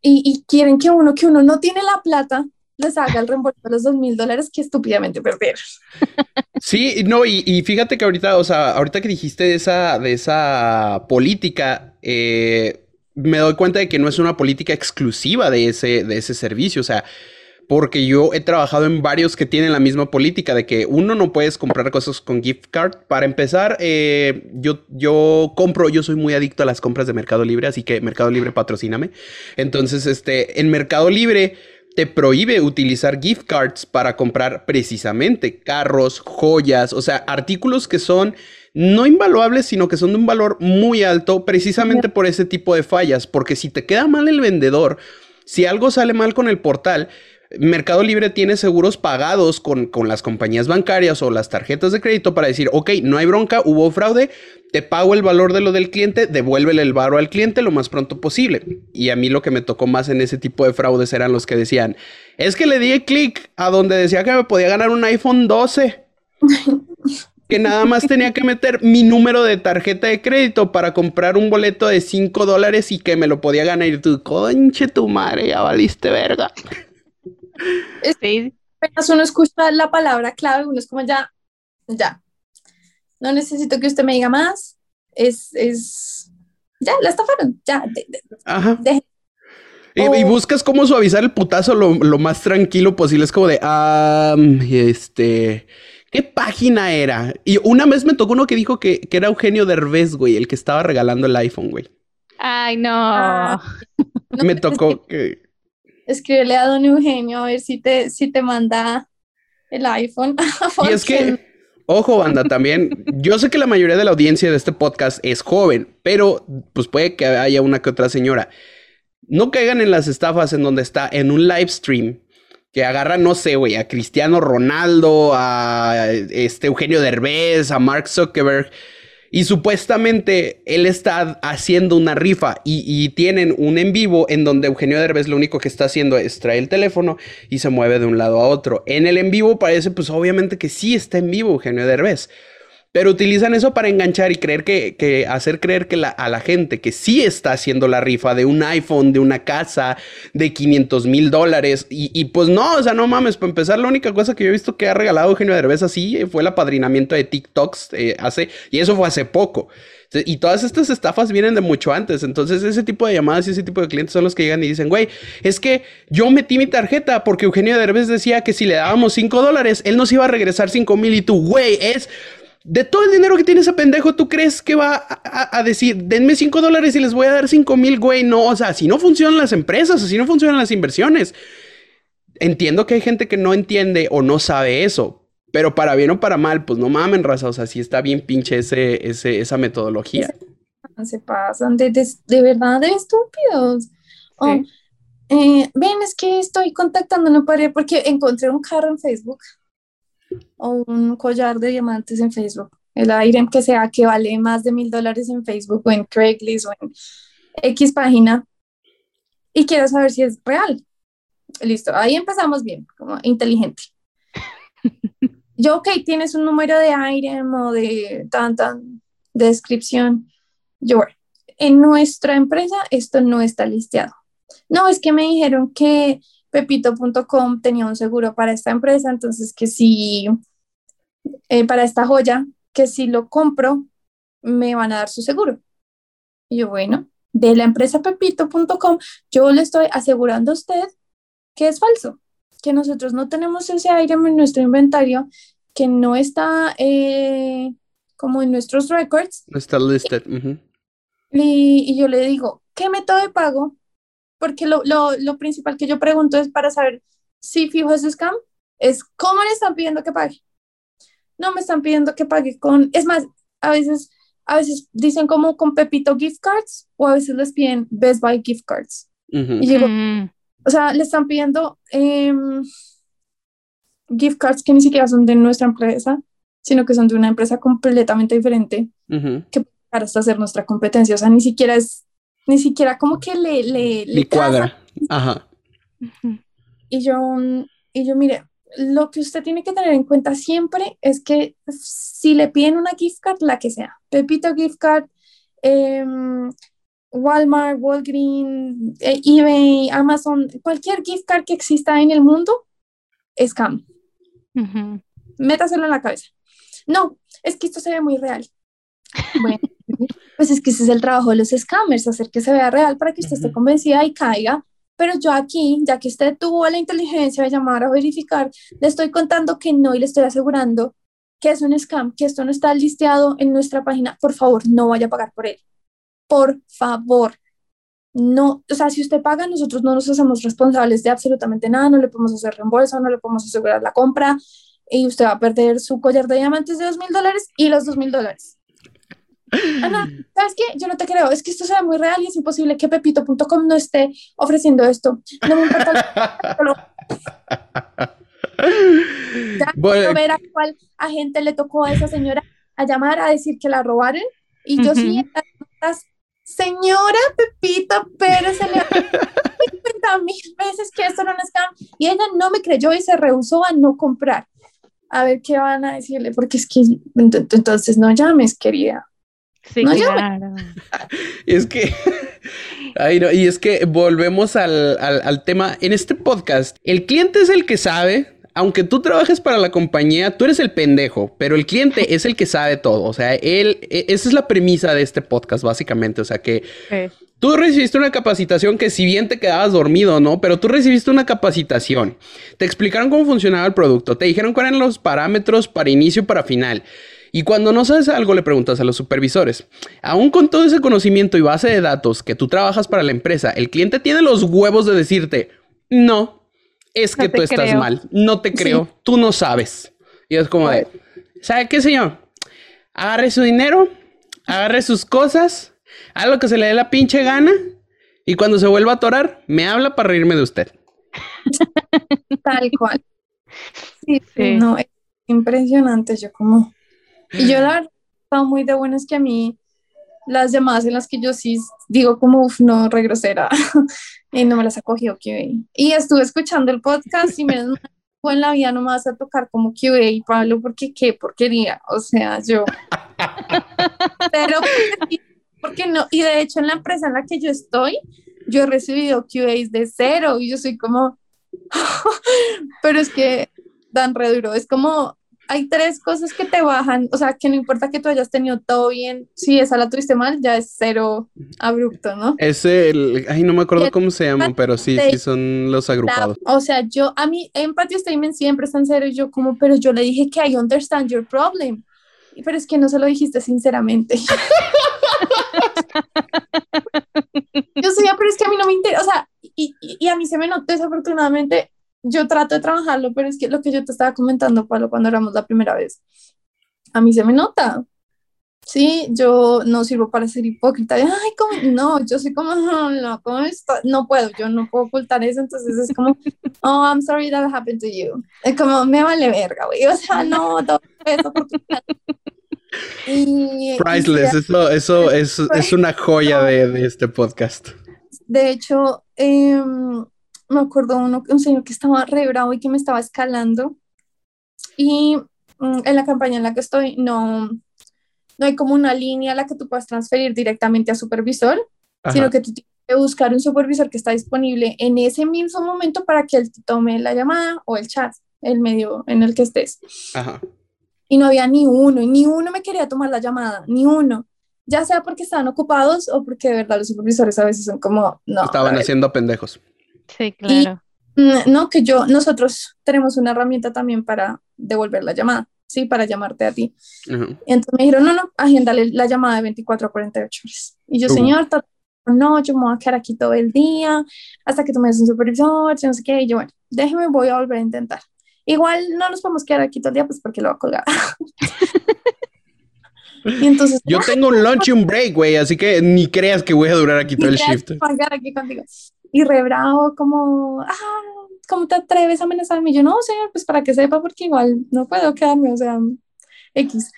Y, y quieren que uno, que uno no tiene la plata, les haga el reembolso de los dos mil dólares que estúpidamente perdieron. Sí, no, y, fíjate que ahorita, o sea, ahorita que dijiste de esa, de esa política, eh, me doy cuenta de que no es una política exclusiva de ese, de ese servicio, o sea, porque yo he trabajado en varios que tienen la misma política de que uno no puedes comprar cosas con gift card. Para empezar, eh, yo, yo compro, yo soy muy adicto a las compras de Mercado Libre, así que Mercado Libre patrocíname. Entonces, este, en Mercado Libre te prohíbe utilizar gift cards para comprar precisamente carros, joyas, o sea, artículos que son no invaluables, sino que son de un valor muy alto precisamente por ese tipo de fallas, porque si te queda mal el vendedor, si algo sale mal con el portal, Mercado Libre tiene seguros pagados con, las compañías bancarias o las tarjetas de crédito para decir, ok, no hay bronca, hubo fraude, te pago el valor de lo del cliente, devuélvele el varo al cliente lo más pronto posible. Y a mí lo que me tocó más en ese tipo de fraudes eran los que decían, es que le di clic a donde decía que me podía ganar un iPhone 12. que nada más tenía que meter mi número de tarjeta de crédito para comprar un boleto de 5 dólares y que me lo podía ganar. Y tú, conche tu madre, ya valiste verga. Sí. Apenas uno escucha la palabra clave, uno es como ya, ya. No necesito que usted me diga más. Es, es, ya, la estafaron, ya. Ajá. y, buscas cómo suavizar el putazo lo, más tranquilo posible. Es como de, ah, este, ¿qué página era? Y una vez me tocó uno que dijo que, que era Eugenio Derbez, güey, el que estaba regalando el iPhone, güey. Ay, no. Ah. me tocó que escríbele a don Eugenio a ver si te, si te manda el iPhone. y es que, ojo, banda, también, yo sé que la mayoría de la audiencia de este podcast es joven, pero pues puede que haya una que otra señora. No caigan en las estafas en donde está en un live stream que agarra, no sé, güey, a Cristiano Ronaldo, a este Eugenio Derbez, a Mark Zuckerberg y supuestamente él está haciendo una rifa y, tienen un en vivo en donde Eugenio Derbez lo único que está haciendo es traer el teléfono y se mueve de un lado a otro. En el en vivo parece pues obviamente que sí está en vivo Eugenio Derbez. Pero utilizan eso para enganchar y creer que, hacer creer que a la gente que sí está haciendo la rifa de un iPhone, de una casa, de 500 mil dólares. Y, pues no, o sea, no mames, para empezar, la única cosa que yo he visto que ha regalado Eugenio Derbez así fue el apadrinamiento de TikToks eh, hace, y eso fue hace poco. Y todas estas estafas vienen de mucho antes. Entonces, ese tipo de llamadas y ese tipo de clientes son los que llegan y dicen, güey, es que yo metí mi tarjeta porque Eugenio Derbez decía que si le dábamos 5 dólares, él nos iba a regresar 5 mil y tú, güey, es de todo el dinero que tiene ese pendejo, ¿tú crees que va a, decir, denme 5 dólares y les voy a dar 5 mil, güey? No, o sea, si no funcionan las empresas, así no funcionan las inversiones. Entiendo que hay gente que no entiende o no sabe eso, pero para bien o para mal, pues no mamen, raza, o sea, sí está bien pinche ese, ese, esa metodología. Se pasan de, de, verdad de estúpidos. Oh, eh, ven, es que estoy contactando una pared porque encontré un carro en Facebook o un collar de diamantes en Facebook. El aire que sea que vale más de mil dólares en Facebook o en Craigslist o en X página y quiero saber si es real. Listo, ahí empezamos bien, como inteligente. Yo, ok, tienes un número de aire o de tan, tan, descripción. Yo, en nuestra empresa esto no está listeado. No, es que me dijeron que pepito.com tenía un seguro para esta empresa, entonces que si, eh, para esta joya, que si lo compro, me van a dar su seguro. Y yo, bueno, de la empresa pepito.com, yo le estoy asegurando a usted que es falso, que nosotros no tenemos ese aire en nuestro inventario, que no está eh, como en nuestros records. No está listed. y, y yo le digo, ¿qué método de pago? Porque lo, lo, lo, principal que yo pregunto es para saber si fijo ese scam, es cómo le están pidiendo que pague. No me están pidiendo que pague con, es más, a veces, a veces dicen como con Pepito gift cards o a veces les piden Best Buy gift cards. Y digo, mm. o sea, le están pidiendo em, gift cards que ni siquiera son de nuestra empresa, sino que son de una empresa completamente diferente que para hasta hacer nuestra competencia. O sea, ni siquiera es ni siquiera como que le... Le, le cuadra. Ajá. Y yo, y yo, mire, lo que usted tiene que tener en cuenta siempre es que si le piden una gift card, la que sea, Pepito gift card, em, Walmart, Walgreens, eh, eBay, Amazon, cualquier gift card que exista en el mundo, scam. Métaselo en la cabeza. No, es que esto se ve muy real. Bueno, pues es que ese es el trabajo de los scammers, hacer que se vea real para que usted esté convencida y caiga. Pero yo aquí, ya que usted tuvo la inteligencia de llamar a verificar, le estoy contando que no y le estoy asegurando que es un scam, que esto no está listeado en nuestra página. Por favor, no vaya a pagar por él. Por favor. No, o sea, si usted paga, nosotros no nos hacemos responsables de absolutamente nada, no le podemos hacer reembolso, no le podemos asegurar la compra y usted va a perder su collar de diamantes de dos mil dólares y los dos mil dólares. Ana, ¿sabes qué? Yo no te creo, es que esto sea muy real y es imposible que pepito.com no esté ofreciendo esto. No me importa. ya bueno. ver a cuál agente le tocó a esa señora a llamar a decir que la robaron y yo sí, señora Pepito pero se le 50 mil veces que esto era un scam y ella no me creyó y se rehusó a no comprar. A ver qué van a decirle, porque es que entonces no llames, querida. Sí, claro. es que. Ay, no, y es que volvemos al, al, tema. En este podcast, el cliente es el que sabe. Aunque tú trabajes para la compañía, tú eres el pendejo, pero el cliente es el que sabe todo. O sea, él, e, esa es la premisa de este podcast, básicamente. O sea, que tú recibiste una capacitación que si bien te quedabas dormido, ¿no? Pero tú recibiste una capacitación. Te explicaron cómo funcionaba el producto, te dijeron cuáles eran los parámetros para inicio y para final. Y cuando no sabes algo, le preguntas a los supervisores. Aún con todo ese conocimiento y base de datos que tú trabajas para la empresa, el cliente tiene los huevos de decirte, no, es que tú estás mal, no te creo, tú no sabes. Y es como de, ¿sabe qué, señor? Agarre su dinero, agarre sus cosas, haga lo que se le dé la pinche gana y cuando se vuelva a atorar, me habla para reírme de usted. Tal cual. Sí, sí. no, es impresionante. Yo como, y yo la verdad, estado muy de buenas que a mí las llamadas en las que yo sí digo como, uff, no, regrosera, y no me las ha cogido QA. Y estuve escuchando el podcast y me fue en la vida no me vas a tocar como QA, Pablo, porque qué porquería, o sea, yo. Pero, porque no, y de hecho en la empresa en la que yo estoy, yo he recibido QAs de cero y yo soy como, pero es que dan re duro, es como hay tres cosas que te bajan, o sea, que no importa que tú hayas tenido todo bien, si esa la tuviste mal, ya es cero abrupto, ¿no? Es el, ay, no me acuerdo cómo se llaman, pero sí, sí son los agrupados. o sea, yo, a mí, empathy statement siempre está en cero y yo como, pero yo le dije que I understand your problem, pero es que no se lo dijiste sinceramente. yo sé, pero es que a mí no me interesa, o sea, y, y a mí se me notó desafortunadamente yo trato de trabajarlo, pero es que lo que yo te estaba comentando, Pablo, cuando éramos la primera vez, a mí se me nota. Sí, yo no sirvo para ser hipócrita. Ay, ¿cómo? No, yo soy como, no, ¿cómo está? No puedo, yo no puedo ocultar eso. Entonces es como, oh, I'm sorry that happened to you. Es como, me vale verga, güey. O sea, no, todo eso Y, Priceless, eso, eso es, es una joya de, de, este podcast. De hecho, eh, me acuerdo uno, un señor que estaba re bravo y que me estaba escalando. Y mm, en la campaña en la que estoy, no, no hay como una línea a la que tú puedas transferir directamente a supervisor, sino que tú tienes que buscar un supervisor que está disponible en ese mismo momento para que él tome la llamada o el chat, el medio en el que estés. Y no había ni uno, y ni uno me quería tomar la llamada, ni uno. Ya sea porque estaban ocupados o porque de verdad los supervisores a veces son como, no. Estaban haciendo pendejos. Sí, claro. Mm, no, que yo, nosotros tenemos una herramienta también para devolver la llamada, sí, para llamarte a ti. entonces me dijeron, no, no, agéndale la llamada de 24 a 48 horas. Y yo, señor, no, yo me voy a quedar aquí todo el día hasta que tú me des un supervisor, no sé qué. Y yo, bueno, déjeme, voy a volver a intentar. Igual no nos podemos quedar aquí todo el día, pues porque lo va a colgar. y entonces, yo tengo un lunch y un break, güey, así que ni creas que voy a durar aquí todo el shift. Aquí contigo y re bravo, como, ah, ¿cómo te atreves a amenazarme? Y yo, no, señor, pues para que sepa, porque igual no puedo quedarme, o sea, X.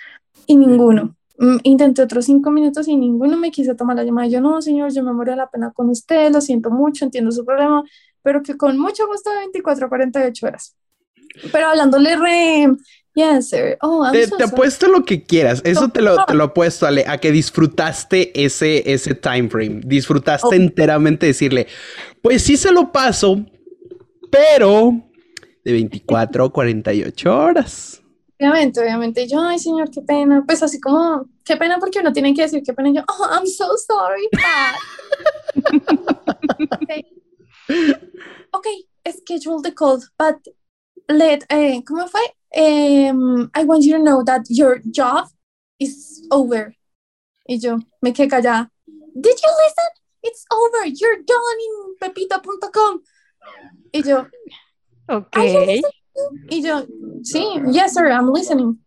Y ninguno. Mm, intenté otros cinco minutos y ninguno me quiso tomar la llamada. Yo, no, señor, yo me muero de la pena con usted, lo siento mucho, entiendo su problema, pero que con mucho gusto de 24 a 48 horas. Pero hablándole re, Yes, sir. Oh, te, te apuesto lo que quieras. Eso te lo, te lo apuesto, Ale, a que disfrutaste ese, ese time frame. Disfrutaste enteramente decirle, pues sí se lo paso, pero de 24 o 48 horas. Obviamente, obviamente. Yo, ay, señor, qué pena. Pues así como, qué pena porque uno tiene que decir qué pena. Yo, oh, I'm so sorry, okay. okay, schedule the call, but let, eh, ¿cómo fue? Um, I want you to know that your job is over. Y yo me quedé callada. Did you listen? It's over. You're done in pepita.com. Y yo, ok. Y yo, sí, yes, sir, I'm listening.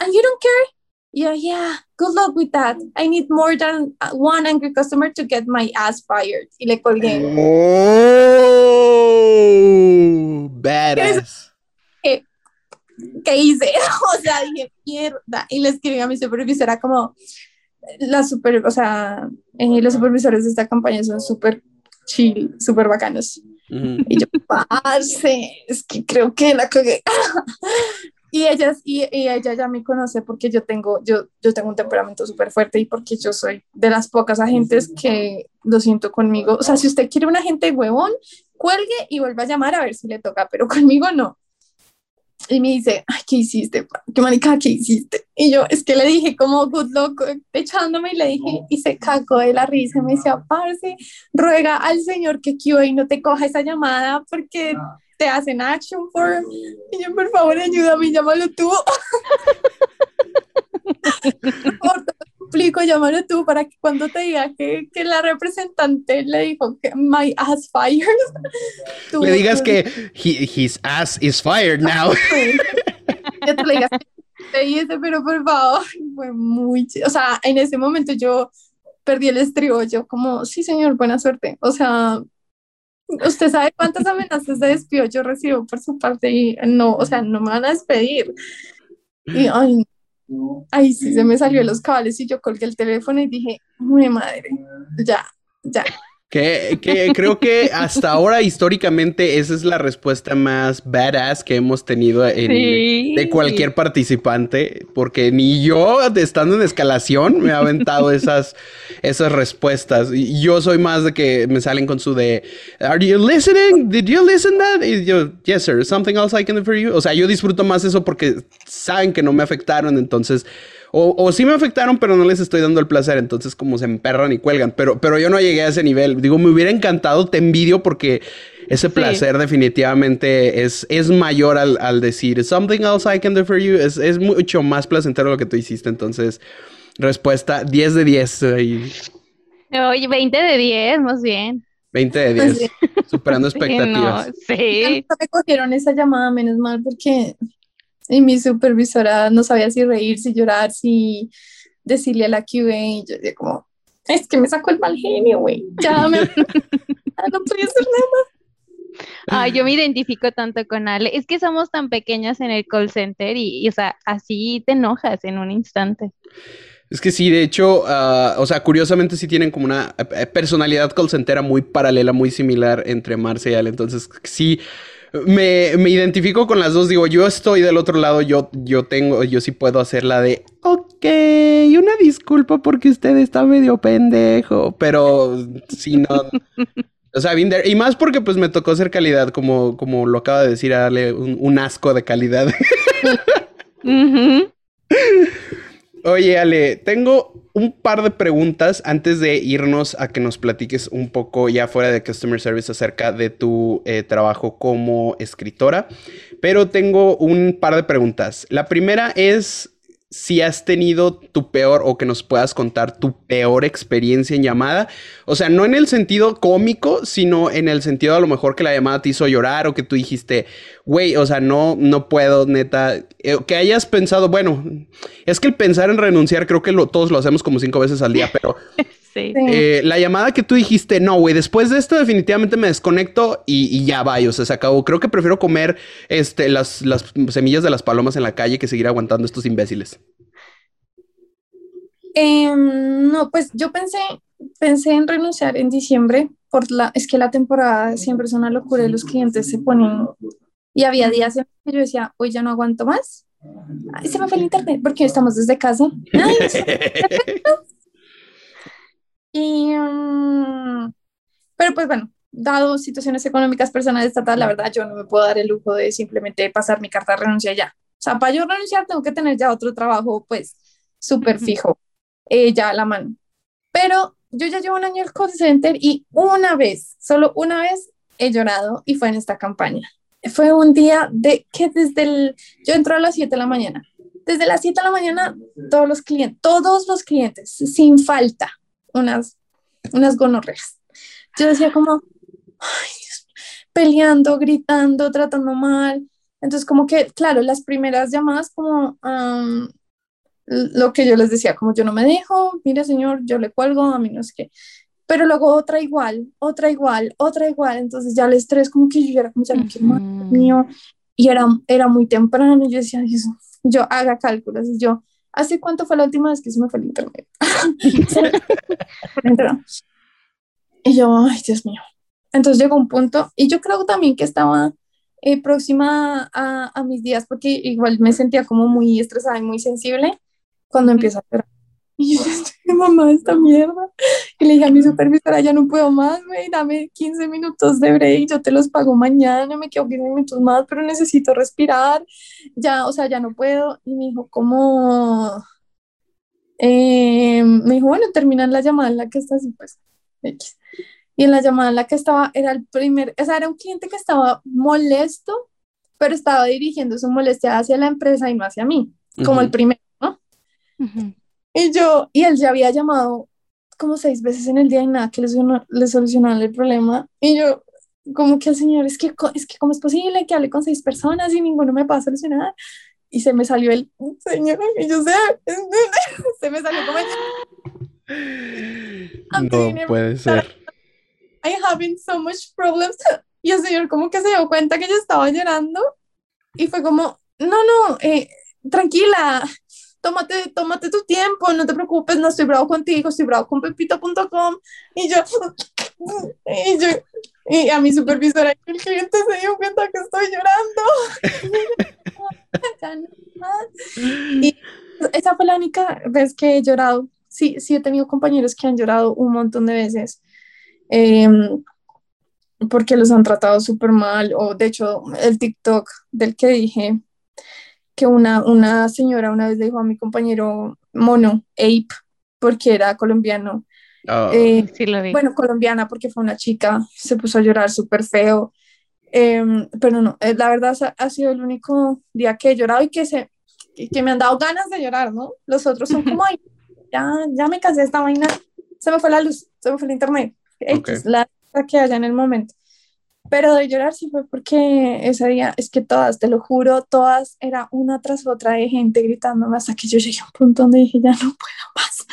And you don't care? Yeah, yeah, good luck with that. I need more than one angry customer to get my ass fired. Y le colgué. Oh, badass. ¿Qué, ¿Qué hice? O sea, dije, mierda. Y le escribí a mi supervisora como, la super, o sea, eh, los supervisores de esta campaña son súper chill, súper bacanos. Y yo, parce, es que creo que la cagué. y, ellas, y, y, ella ya me conoce porque yo tengo, yo, yo tengo un temperamento súper fuerte y porque yo soy de las pocas agentes que lo siento conmigo. O sea, si usted quiere un agente huevón, cuelgue y vuelva a llamar a ver si le toca, pero conmigo no. Y me dice, ay, ¿qué hiciste? ¿Qué marica, qué hiciste? Y yo, es que le dije como good luck, echándome y le dije, y se cagó de la risa. Y me decía, parce, ruega al señor que QA no te coja esa llamada porque te hacen action form. Y yo, por favor, ayúdame, llámalo tú. por explico, llámalo tú para que cuando te diga que, que la representante le dijo que my ass fired. Tú, le digas tú, que he, his ass is fired now. ya te le digas, pero por favor, fue muy chido. O sea, en ese momento yo perdí el estribo, yo como, sí señor, buena suerte. O sea, usted sabe cuántas amenazas de despido yo recibo por su parte y no, o sea, no me van a despedir. Y, ay, Ay, sí, se me salió los cables y yo colgué el teléfono y dije, muy madre, ya, ya. Que, que, creo que hasta ahora históricamente esa es la respuesta más badass que hemos tenido en, sí. de cualquier participante, porque ni yo estando en escalación me he aventado esas, esas respuestas. Y yo soy más de que me salen con su de, ¿Are you listening? ¿Did you listen that? Y yo, yes sir, something else I can do for you. O sea, yo disfruto más eso porque saben que no me afectaron, entonces... O, o, sí me afectaron, pero no les estoy dando el placer. Entonces, como se emperran y cuelgan. Pero, pero yo no llegué a ese nivel. Digo, me hubiera encantado, te envidio porque ese placer sí. definitivamente es, es mayor al, al, decir something else I can do for you. Es, es mucho más placentero lo que tú hiciste. Entonces, respuesta 10 de 10. Y... Oye, 20 de 10, más bien. 20 de 10, sí. superando expectativas. No, sí. Me cogieron esa llamada, menos mal, porque y mi supervisora no sabía si reír, si llorar, si decirle a la QA. Y yo decía como, es que me sacó el mal genio, güey. Ya me... no podía hacer nada. Ay, yo me identifico tanto con Ale. Es que somos tan pequeñas en el call center y, y o sea, así te enojas en un instante. Es que sí, de hecho, uh, o sea, curiosamente sí tienen como una personalidad call centera muy paralela, muy similar entre Marce y Ale. Entonces, sí, me, me, identifico con las dos. Digo, yo estoy del otro lado, yo, yo tengo, yo sí puedo hacer la de, ok, una disculpa porque usted está medio pendejo, pero si no... O sea, bien y más porque pues me tocó ser calidad, como, como lo acaba de decir, darle un, asco de calidad. Oye, Ale, tengo un par de preguntas antes de irnos a que nos platiques un poco ya fuera de Customer Service acerca de tu eh, trabajo como escritora. Pero tengo un par de preguntas. La primera es si has tenido tu peor o que nos puedas contar tu peor experiencia en llamada. O sea, no en el sentido cómico, sino en el sentido a lo mejor que la llamada te hizo llorar o que tú dijiste, güey, o sea, no, no puedo, neta. Eh, que hayas pensado, bueno, es que el pensar en renunciar creo que lo, todos lo hacemos como cinco veces al día, pero sí. eh, la llamada que tú dijiste, no, güey, después de esto definitivamente me desconecto y, y ya va, o sea, se acabó. Creo que prefiero comer este, las, las semillas de las palomas en la calle que seguir aguantando estos imbéciles. Eh, no, pues yo pensé, pensé en renunciar en diciembre, por la, es que la temporada siempre es una locura y los clientes se ponen, y había días en que yo decía, hoy ya no aguanto más, Ay, se me fue el internet porque estamos desde casa. Ay, y, um, pero pues bueno, dado situaciones económicas personales, tal, la verdad yo no me puedo dar el lujo de simplemente pasar mi carta de renuncia ya. O sea, para yo renunciar tengo que tener ya otro trabajo, pues, súper fijo, eh, ya a la mano. Pero yo ya llevo un año en el call center y una vez, solo una vez he llorado y fue en esta campaña. Fue un día de que desde el, yo entro a las 7 de la mañana. Desde las 7 de la mañana, todos los clientes, todos los clientes, sin falta, unas, unas gonorreas. Yo decía como, peleando, gritando, tratando mal. Entonces, como que, claro, las primeras llamadas, como lo que yo les decía, como yo no me dejo, mire señor, yo le cuelgo, a mí no es que. Pero luego otra igual, otra igual, otra igual. Entonces ya el estrés, como que yo era como, ya no quiero más, mío. Y era, era muy temprano. Yo decía, yo haga cálculos. Y yo, ¿hace cuánto fue la última vez que se me fue el internet? y yo, ay, Dios mío. Entonces llegó un punto, y yo creo también que estaba eh, próxima a, a, mis días, porque igual me sentía como muy estresada y muy sensible cuando empiezo a llorar. Y yo estoy, mamá, esta mierda. Y le dije a mi supervisora, ya no puedo más, güey, dame 15 minutos de break, yo te los pago mañana, me quedo 15 minutos más, pero necesito respirar. Ya, o sea, ya no puedo. Y me dijo, ¿cómo? Eh, me dijo, bueno, terminan la llamada en la que estás, y pues, X. Y en la llamada en la que estaba, era el primer, o sea, era un cliente que estaba molesto, pero estaba dirigiendo su molestia hacia la empresa y no hacia mí, como el primero, ¿no? Y yo, y él ya había llamado como seis veces en el día y nada que le, le solucionaron el problema. Y yo, como que el señor, es que, es que, ¿cómo es posible que hable con seis personas y ninguno me va a solucionar? Y se me salió el señor, y yo, sé, se me salió como No puede ser. I having so much problems. Y el señor como que se dio cuenta que yo estaba llorando y fue como, no, no, eh, tranquila, tómate, tómate tu tiempo, no te preocupes, no estoy bravo contigo, estoy bravo con pepito.com. Y yo, y yo, y a mi supervisora, el cliente se dio cuenta que estoy llorando. y esa fue la única vez que he llorado. Sí, sí he tenido compañeros que han llorado un montón de veces. Em, porque los han tratado súper mal, o de hecho el TikTok del que dije que una, una señora una vez dijo a mi compañero mono, Ape, porque era colombiano. Oh. Eh, bueno, colombiana porque fue una chica, se puso a llorar súper feo. Em, pero no, eh, la verdad ha sido el único día que he llorado y que, se, que me han dado ganas de llorar, ¿no? Los otros son como, ya, ya me casé de esta vaina, se me fue la luz, se me fue el internet, es la que haya en el momento. Pero de llorar sí fue porque ese día, es que todas, te lo juro, todas, era una tras otra de gente gritándome hasta que yo llegué a un punto donde dije, ya no puedo más.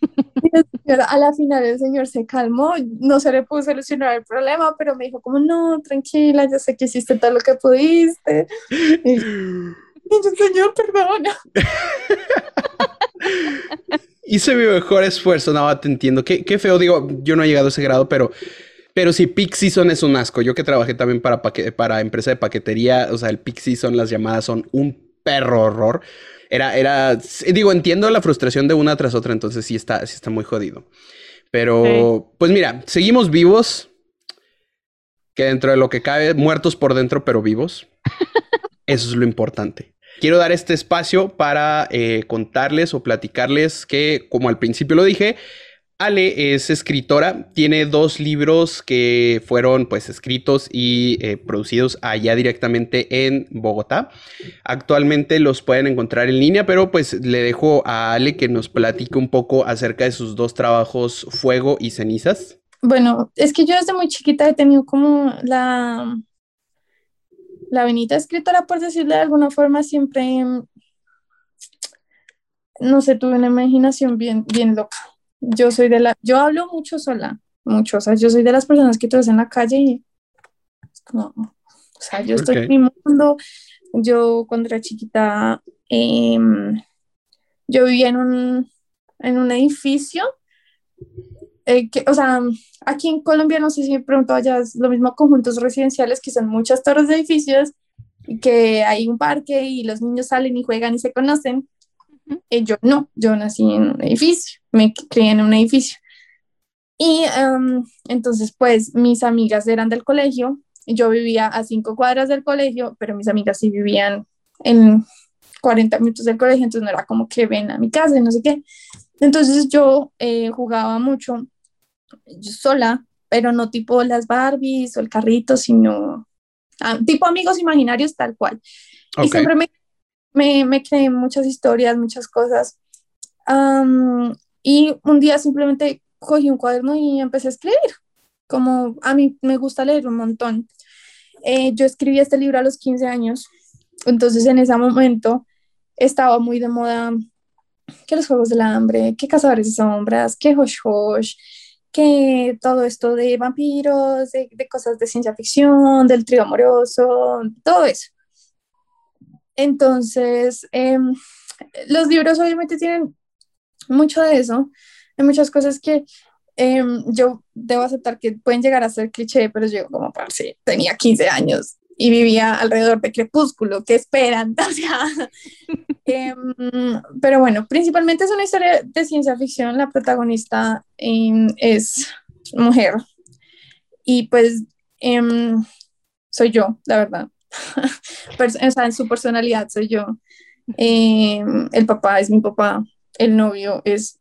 y a la final el señor se calmó, no se le pudo solucionar el problema, pero me dijo como, no, tranquila, yo sé que hiciste todo lo que pudiste. Y, y yo, señor, perdona. hice mi mejor esfuerzo, nada, te entiendo. Qué, qué, feo, digo, yo no he llegado a ese grado, pero, pero sí, peak season es un asco. Yo que trabajé también para, para empresa de paquetería, o sea, el peak season, las llamadas son un perro horror. Era, era, digo, entiendo la frustración de una tras otra, entonces sí está, sí está muy jodido. Pero, pues mira, seguimos vivos, que dentro de lo que cabe, muertos por dentro, pero vivos. Eso es lo importante. Quiero dar este espacio para eh, contarles o platicarles que, como al principio lo dije, Ale es escritora, tiene dos libros que fueron pues escritos y eh, producidos allá directamente en Bogotá. Actualmente los pueden encontrar en línea, pero pues le dejo a Ale que nos platique un poco acerca de sus dos trabajos, Fuego y Cenizas. Bueno, es que yo desde muy chiquita he tenido como la la venita escritora, por decirlo de alguna forma, siempre, no sé, tuve una imaginación bien, bien loca. Yo soy de la, yo hablo mucho sola, mucho, o sea, yo soy de las personas que tú ves en la calle y como, o sea, yo estoy en mi mundo. Yo cuando era chiquita, em, yo vivía en un, en un edificio eh, que, o sea, aquí en Colombia, no sé si me pregunto allá, es lo mismo conjuntos residenciales que son muchas torres de edificios y que hay un parque y los niños salen y juegan y se conocen. Eh, yo no, yo nací en un edificio, me crié en un edificio. Y entonces, pues mis amigas eran del colegio, yo vivía a cinco cuadras del colegio, pero mis amigas sí vivían en 40 minutos del colegio, entonces no era como que ven a mi casa y no sé qué. Entonces yo eh, jugaba mucho yo sola, pero no tipo las Barbies o el carrito, sino ah, tipo amigos imaginarios tal cual. Y siempre me, me, me, creé muchas historias, muchas cosas. y un día simplemente cogí un cuaderno y empecé a escribir. Como a mí me gusta leer un montón. Eh, yo escribí este libro a los 15 años, entonces en ese momento estaba muy de moda que los Juegos del Hambre, que Cazadores de Sombras, que Hosh Hosh, que todo esto de vampiros, de, cosas de ciencia ficción, del trío amoroso, todo eso. Entonces, em, los libros obviamente tienen mucho de eso. Hay muchas cosas que em, yo debo aceptar que pueden llegar a ser cliché, pero yo como, sí, tenía 15 años y vivía alrededor de Crepúsculo, ¿qué esperan? O sea, em, pero bueno, principalmente es una historia de ciencia ficción, la protagonista es mujer y pues soy yo, la verdad. o sea, en su personalidad soy yo. el papá es mi papá, el novio es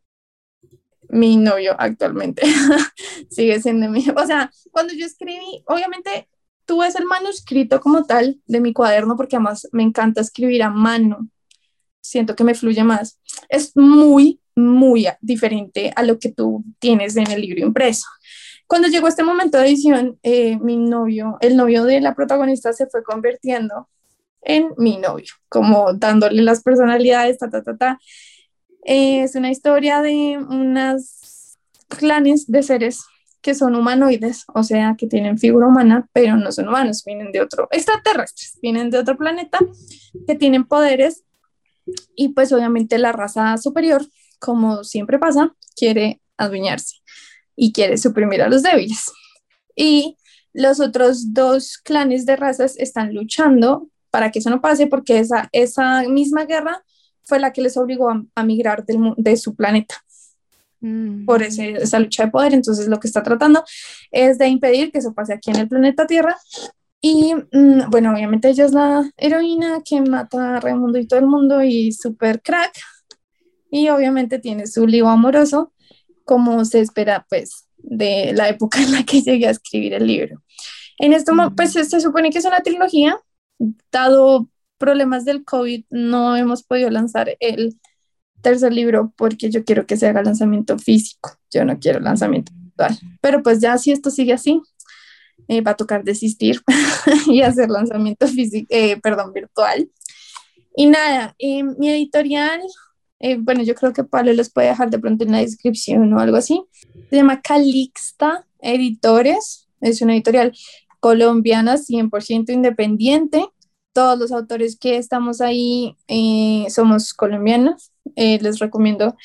mi novio actualmente. Sigue siendo mi, o sea, cuando yo escribí, obviamente tú ves el manuscrito como tal de mi cuaderno porque además me encanta escribir a mano. Siento que me fluye más. Es muy, muy diferente a lo que tú tienes en el libro impreso. Cuando llegó este momento de edición, eh, mi novio, el novio de la protagonista, se fue convirtiendo en mi novio, como dándole las personalidades, ta, ta, ta, ta. es una historia de unas clanes de seres que son humanoides, o sea, que tienen figura humana, pero no son humanos, vienen de otro, extraterrestres, vienen de otro planeta, que tienen poderes y pues obviamente la raza superior, como siempre pasa, quiere adueñarse y quiere suprimir a los débiles. Y los otros dos clanes de razas están luchando para que eso no pase porque esa, esa misma guerra fue la que les obligó a, migrar de su planeta. Mm. por esa lucha de poder. Entonces lo que está tratando es de impedir que eso pase aquí en el planeta Tierra. Y mm, bueno, obviamente ella es la heroína que mata a Raimundo y todo el mundo y super crack. Y obviamente tiene su lío amoroso, como se espera pues de la época en la que llegué a escribir el libro. En esto, pues se supone que es una trilogía, dado problemas del COVID, no hemos podido lanzar el tercer libro porque yo quiero que se haga lanzamiento físico, yo no quiero lanzamiento virtual. Pero pues ya si esto sigue así, eh, va a tocar desistir y hacer lanzamiento físico, eh, perdón, virtual. Y nada, eh, mi editorial, bueno, yo creo que Pablo los puede dejar de pronto en la descripción o algo así. Se llama Calixta Editores, es una editorial colombiana 100% independiente. Todos los autores que estamos ahí somos colombianos, eh, les recomiendo.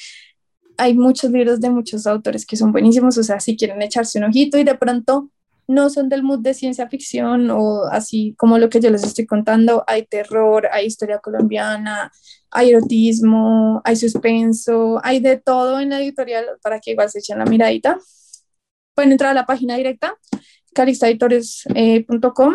Hay muchos libros de muchos autores que son buenísimos, o sea, si quieren echarse un ojito y de pronto no son del mood de ciencia ficción o así como lo que yo les estoy contando, hay terror, hay historia colombiana, hay erotismo, hay suspenso, hay de todo en la editorial para que igual se echen la miradita. Pueden entrar a la página directa, caristaeditores.com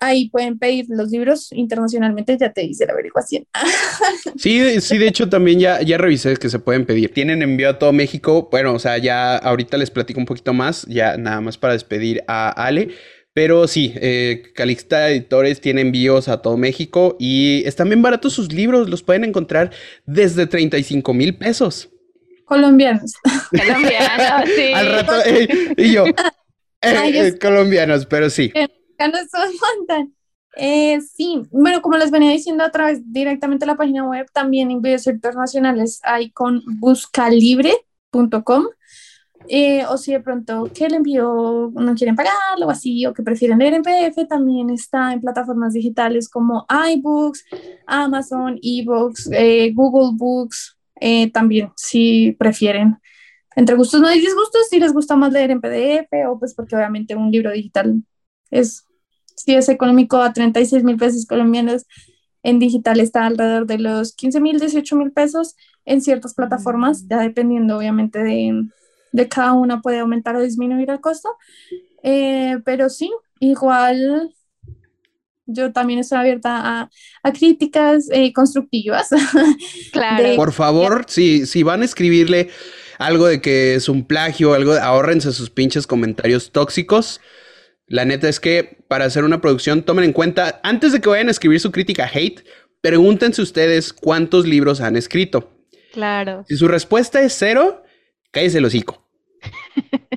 ahí pueden pedir los libros internacionalmente, ya te dice la averiguación. Sí, sí, de hecho también ya, ya revisé que se pueden pedir. Tienen envío a todo México. Bueno, o sea, ya ahorita les platico un poquito más, ya nada más para despedir a Ale. Pero sí, eh, Calixta Editores tiene envíos a todo México y están bien baratos sus libros, los pueden encontrar desde 35 mil pesos. Colombianos. Colombianos, sí. Al rato, eh, y yo, eh, colombianos, pero sí ya no son Eh, sí, bueno, como les venía diciendo a través directamente de la página web, también envíos internacionales hay con buscalibre.com. Eh, o si de pronto que el envío no quieren pagarlo o así, o que prefieren leer en PDF, también está en plataformas digitales como iBooks, Amazon, eBooks, eh, Google Books, eh, también si prefieren. Entre gustos no hay disgustos, si les gusta más leer en PDF o pues porque obviamente un libro digital es si es económico a 36 mil pesos colombianos, en digital está alrededor de los 15 mil, 18 mil pesos en ciertas plataformas, ya dependiendo obviamente de, de cada una puede aumentar o disminuir el costo. Eh, pero sí, igual yo también estoy abierta a, críticas eh, constructivas. Claro. Por favor, si, si van a escribirle algo de que es un plagio, algo, ahórrense sus pinches comentarios tóxicos. La neta es que para hacer una producción, tomen en cuenta, antes de que vayan a escribir su crítica hate, pregúntense ustedes cuántos libros han escrito. Claro. Si su respuesta es cero, cállese el hocico.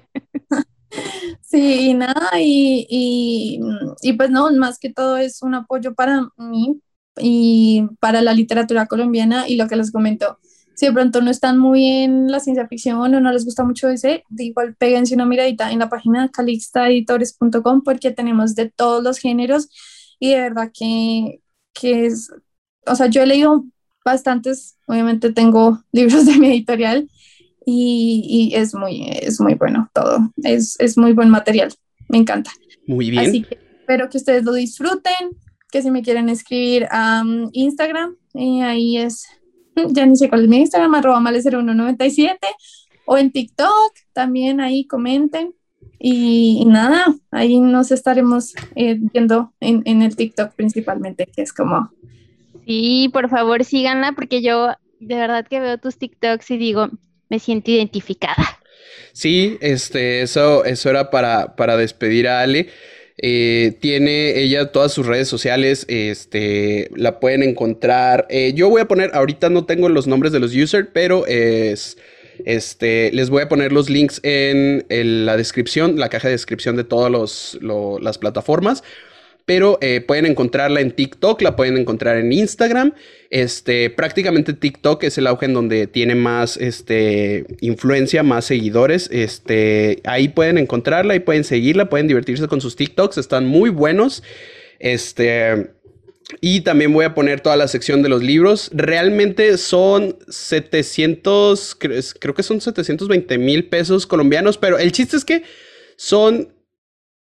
Sí, nada, y, y, pues no, más que todo es un apoyo para mí y para la literatura colombiana y lo que les comento, si de pronto no están muy en la ciencia ficción o no les gusta mucho ese, igual péguense una miradita en la página calixtaeditores.com porque tenemos de todos los géneros y de verdad que, que es, o sea, yo he leído bastantes, obviamente tengo libros de mi editorial y, es, muy, es muy bueno todo, es, es, muy buen material, me encanta. Muy bien. Así que espero que ustedes lo disfruten, que si me quieren escribir a Instagram, y ahí es, ya ni sé cuál es mi Instagram, arroba male0197, o en TikTok, también ahí comenten. Y, nada, ahí nos estaremos eh, viendo en, en el TikTok principalmente, que es como Sí, por favor síganla porque yo de verdad que veo tus TikToks y digo, me siento identificada. Sí, este, eso, eso era para, para despedir a Ale. Eh, tiene ella todas sus redes sociales, este, la pueden encontrar. Eh, yo voy a poner, ahorita no tengo los nombres de los users, pero es, este, les voy a poner los links en, la descripción, la caja de descripción de todas las plataformas pero eh, pueden encontrarla en TikTok, la pueden encontrar en Instagram. Este, prácticamente TikTok es el auge en donde tiene más este, influencia, más seguidores. Este, ahí pueden encontrarla, ahí pueden seguirla, pueden divertirse con sus TikToks, están muy buenos. Este, y también voy a poner toda la sección de los libros. Realmente son 700, creo que son 720 mil pesos colombianos, pero el chiste es que son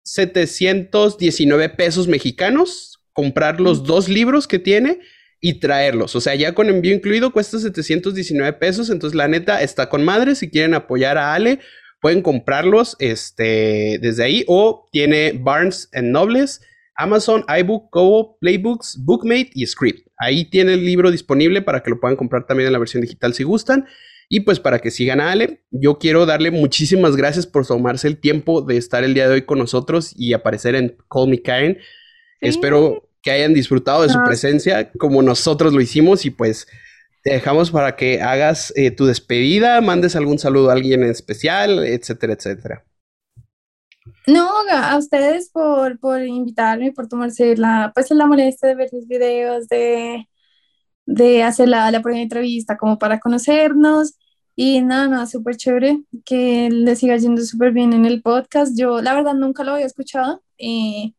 719 pesos mexicanos, comprar los dos libros que tiene y traerlos. O sea, ya con envío incluido cuesta 719 pesos. Entonces, la neta está con madre. Si quieren apoyar a Ale, pueden comprarlos este, desde ahí. O tiene Barnes Nobles, Amazon, iBook, Go, Playbooks, Bookmate y Script. Ahí tiene el libro disponible para que lo puedan comprar también en la versión digital si gustan. Y pues para que sigan a Ale, yo quiero darle muchísimas gracias por tomarse el tiempo de estar el día de hoy con nosotros y aparecer en Call Me Karen. Espero que hayan disfrutado de su presencia como nosotros lo hicimos y pues te dejamos para que hagas eh, tu despedida, mandes algún saludo a alguien en especial, etcétera, etcétera. No, a ustedes por, por invitarme, por tomarse la, pues, la molestia de ver mis videos, de, de hacer la, la primera entrevista como para conocernos. Y nada, nada, súper chévere que le siga yendo súper bien en el podcast. Yo, la verdad, nunca lo había escuchado. y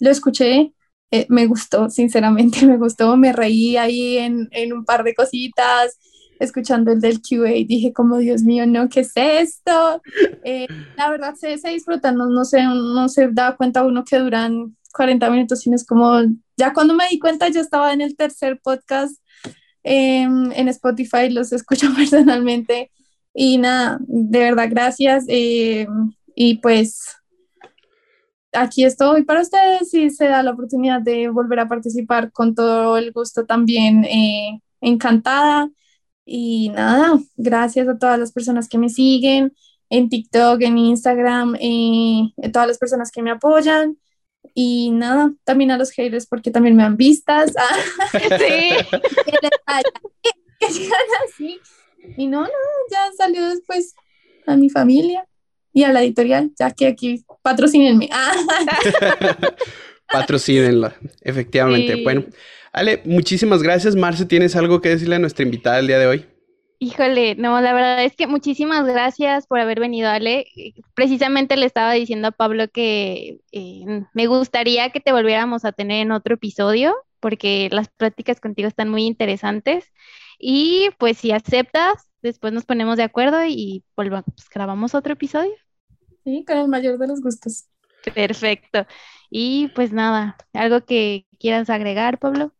lo escuché, eh, me gustó, sinceramente, me gustó. Me reí ahí en, en, un par de cositas, escuchando el del QA. Dije, como, Dios mío, no, ¿qué es esto? Eh, la verdad, se, se disfruta, no, no, sé, no se da cuenta uno que duran 40 minutos, sino es como, ya cuando me di cuenta, ya estaba en el tercer podcast Em, en Spotify, los escucho personalmente. Y nada, de verdad, gracias. Em, y pues aquí estoy para ustedes si se da la oportunidad de volver a participar con todo el gusto también. Eh, encantada. Y nada, gracias a todas las personas que me siguen en TikTok, en Instagram, eh, a todas las personas que me apoyan. Y nada, también a los haters porque también me han vistas. sí. así. Y no, no, ya salió después a mi familia y a la editorial, ya que aquí patrocínenme. Patrocínenla, efectivamente. Bueno, Ale, muchísimas gracias. Marce, ¿tienes algo que decirle a nuestra invitada el día de hoy? Híjole, no, la verdad es que muchísimas gracias por haber venido, Ale. Precisamente le estaba diciendo a Pablo que eh, me gustaría que te volviéramos a tener en otro episodio, porque las prácticas contigo están muy interesantes. Y pues si aceptas, después nos ponemos de acuerdo y volvamos, pues, grabamos otro episodio. Sí, con el mayor de los gustos. Perfecto. Y pues nada, ¿algo que quieras agregar, Pablo?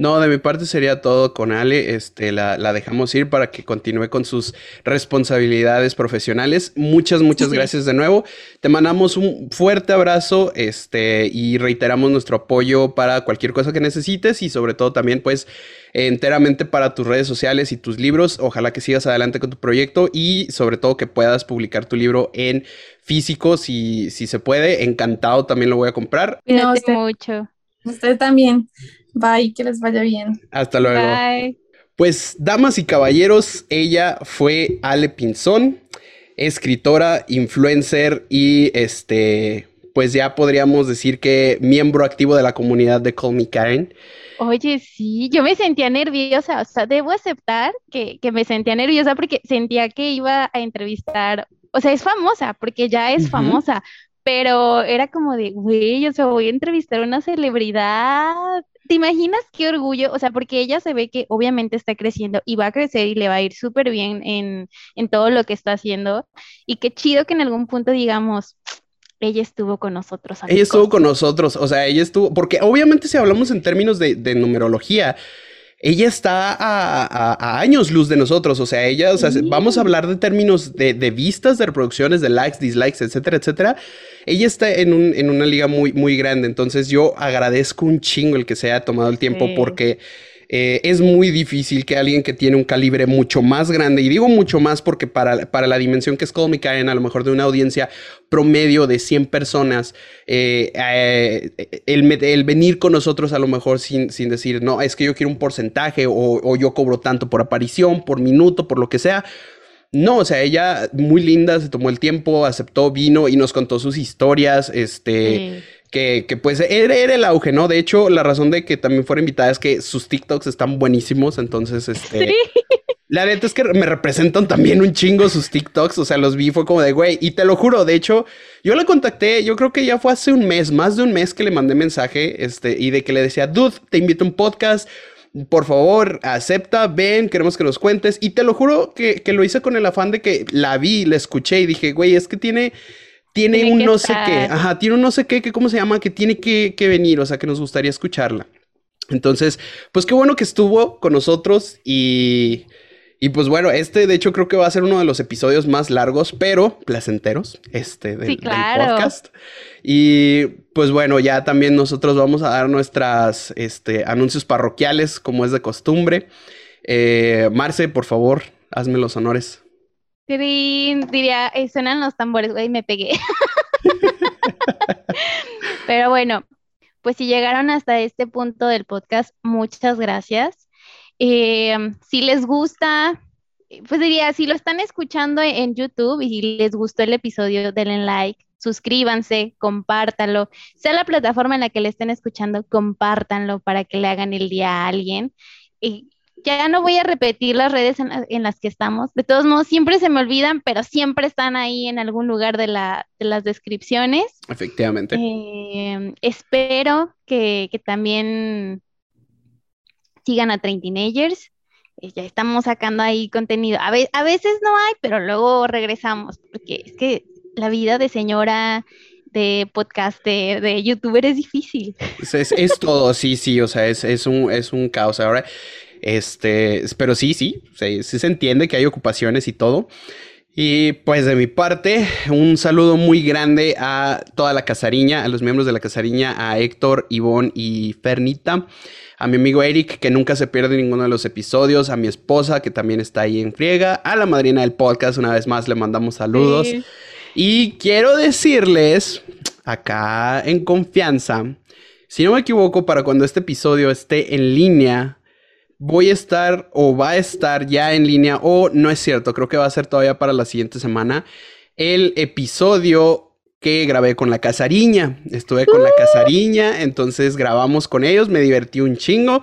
No, de mi parte sería todo con Ale. Este, la, la, dejamos ir para que continúe con sus responsabilidades profesionales. Muchas, muchas gracias de nuevo. Te mandamos un fuerte abrazo, este, y reiteramos nuestro apoyo para cualquier cosa que necesites y sobre todo también, pues, enteramente para tus redes sociales y tus libros. Ojalá que sigas adelante con tu proyecto y sobre todo que puedas publicar tu libro en físico si, si se puede. Encantado, también lo voy a comprar. Cuídate mucho. Usted también. Bye, que les vaya bien. Hasta luego. Bye. Pues, damas y caballeros, ella fue Ale Pinzón, escritora, influencer y este, pues ya podríamos decir que miembro activo de la comunidad de Call Me Karen. Oye, sí, yo me sentía nerviosa, o sea, debo aceptar que, que me sentía nerviosa porque sentía que iba a entrevistar, o sea, es famosa, porque ya es famosa, pero era como de, güey, o sea, voy a entrevistar a una celebridad. ¿Te imaginas qué orgullo? O sea, porque ella se ve que obviamente está creciendo y va a crecer y le va a ir súper bien en, en todo lo que está haciendo. Y qué chido que en algún punto digamos, ella estuvo con nosotros. Ella estuvo con nosotros, o sea, ella estuvo, porque obviamente si hablamos en términos de, de numerología, ella está a, a, a, años luz de nosotros, o sea, ella, o sea, sí. vamos a hablar de términos de, de, vistas, de reproducciones, de likes, dislikes, etcétera, etcétera. Ella está en, un, en una liga muy, muy grande, entonces yo agradezco un chingo el que se haya tomado el tiempo sí. porque eh, es muy difícil que alguien que tiene un calibre mucho más grande, y digo mucho más porque para, para la dimensión que es Call Me Karen, a lo mejor de una audiencia promedio de 100 personas, eh, eh, el, el, venir con nosotros a lo mejor sin, sin, decir, no, es que yo quiero un porcentaje o, o yo cobro tanto por aparición, por minuto, por lo que sea. No, o sea, ella muy linda, se tomó el tiempo, aceptó, vino y nos contó sus historias, este... que, que pues era, era, el auge, ¿no? De hecho, la razón de que también fuera invitada es que sus TikToks están buenísimos, entonces, este... Sí. La neta es que me representan también un chingo sus TikToks, o sea, los vi, fue como de, güey, y te lo juro, de hecho, yo la contacté, yo creo que ya fue hace un mes, más de un mes que le mandé mensaje, este, y de que le decía, dude, te invito a un podcast, por favor, acepta, ven, queremos que nos cuentes, y te lo juro que, que lo hice con el afán de que la vi, la escuché y dije, güey, es que tiene tiene, tiene un no estar. sé qué, ajá, tiene un no sé qué, que cómo se llama, que tiene que, que, venir, o sea, que nos gustaría escucharla. Entonces, pues qué bueno que estuvo con nosotros y, y pues bueno, este de hecho creo que va a ser uno de los episodios más largos, pero placenteros, este del, sí, claro. del podcast. Y pues bueno, ya también nosotros vamos a dar nuestras este, anuncios parroquiales como es de costumbre. Eh, Marce, por favor, hazme los honores. Diría, eh, suenan los tambores, güey, me pegué. Pero bueno, pues si llegaron hasta este punto del podcast, muchas gracias. Eh, si les gusta, pues diría, si lo están escuchando en YouTube y les gustó el episodio, denle like, suscríbanse, compártanlo. Sea la plataforma en la que le estén escuchando, compártanlo para que le hagan el día a alguien. Ya no voy a repetir las redes en, en, las que estamos. De todos modos, siempre se me olvidan, pero siempre están ahí en algún lugar de, la, de las descripciones. Efectivamente. Eh, espero que, que, también sigan a Train Teenagers. Eh, ya estamos sacando ahí contenido. A, ve a veces no hay, pero luego regresamos, porque es que la vida de señora de podcaster, de youtuber es difícil. Es, es, es todo, sí, sí, o sea, es, es, un, es un caos. Ahora, este, pero sí, sí, sí, sí se entiende que hay ocupaciones y todo. Y pues de mi parte, un saludo muy grande a toda la casariña, a los miembros de la casariña, a Héctor, Ivonne y Fernita, a mi amigo Eric, que nunca se pierde ninguno de los episodios, a mi esposa, que también está ahí en friega, a la madrina del podcast, una vez más le mandamos saludos. Sí. Y quiero decirles, acá en confianza, si no me equivoco, para cuando este episodio esté en línea, voy a estar o va a estar ya en línea o no es cierto, creo que va a ser todavía para la siguiente semana el episodio que grabé con la casariña. Estuve con la casariña, entonces grabamos con ellos, me divertí un chingo.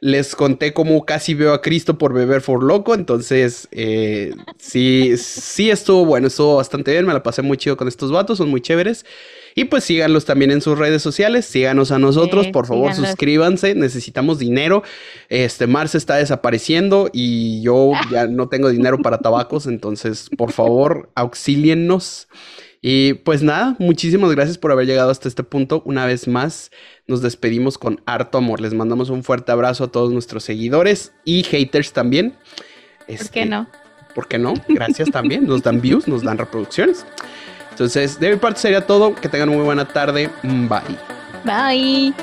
Les conté cómo casi veo a Cristo por beber for loco, entonces eh, sí, sí estuvo bueno, estuvo bastante bien, me la pasé muy chido con estos vatos, son muy chéveres. Y pues síganlos también en sus redes sociales, síganos a nosotros, sí, por favor, suscríbanse, necesitamos dinero. Este Marce está desapareciendo y yo ya no tengo dinero para tabacos, entonces por favor, auxíliennos. Y pues nada, muchísimas gracias por haber llegado hasta este punto. Una vez más, nos despedimos con harto amor. Les mandamos un fuerte abrazo a todos nuestros seguidores y haters también. ¿Por qué Este, no? ¿Por qué no? Gracias también. Nos dan views, nos dan reproducciones. Entonces, de mi parte sería todo. Que tengan muy buena tarde. Bye. Bye.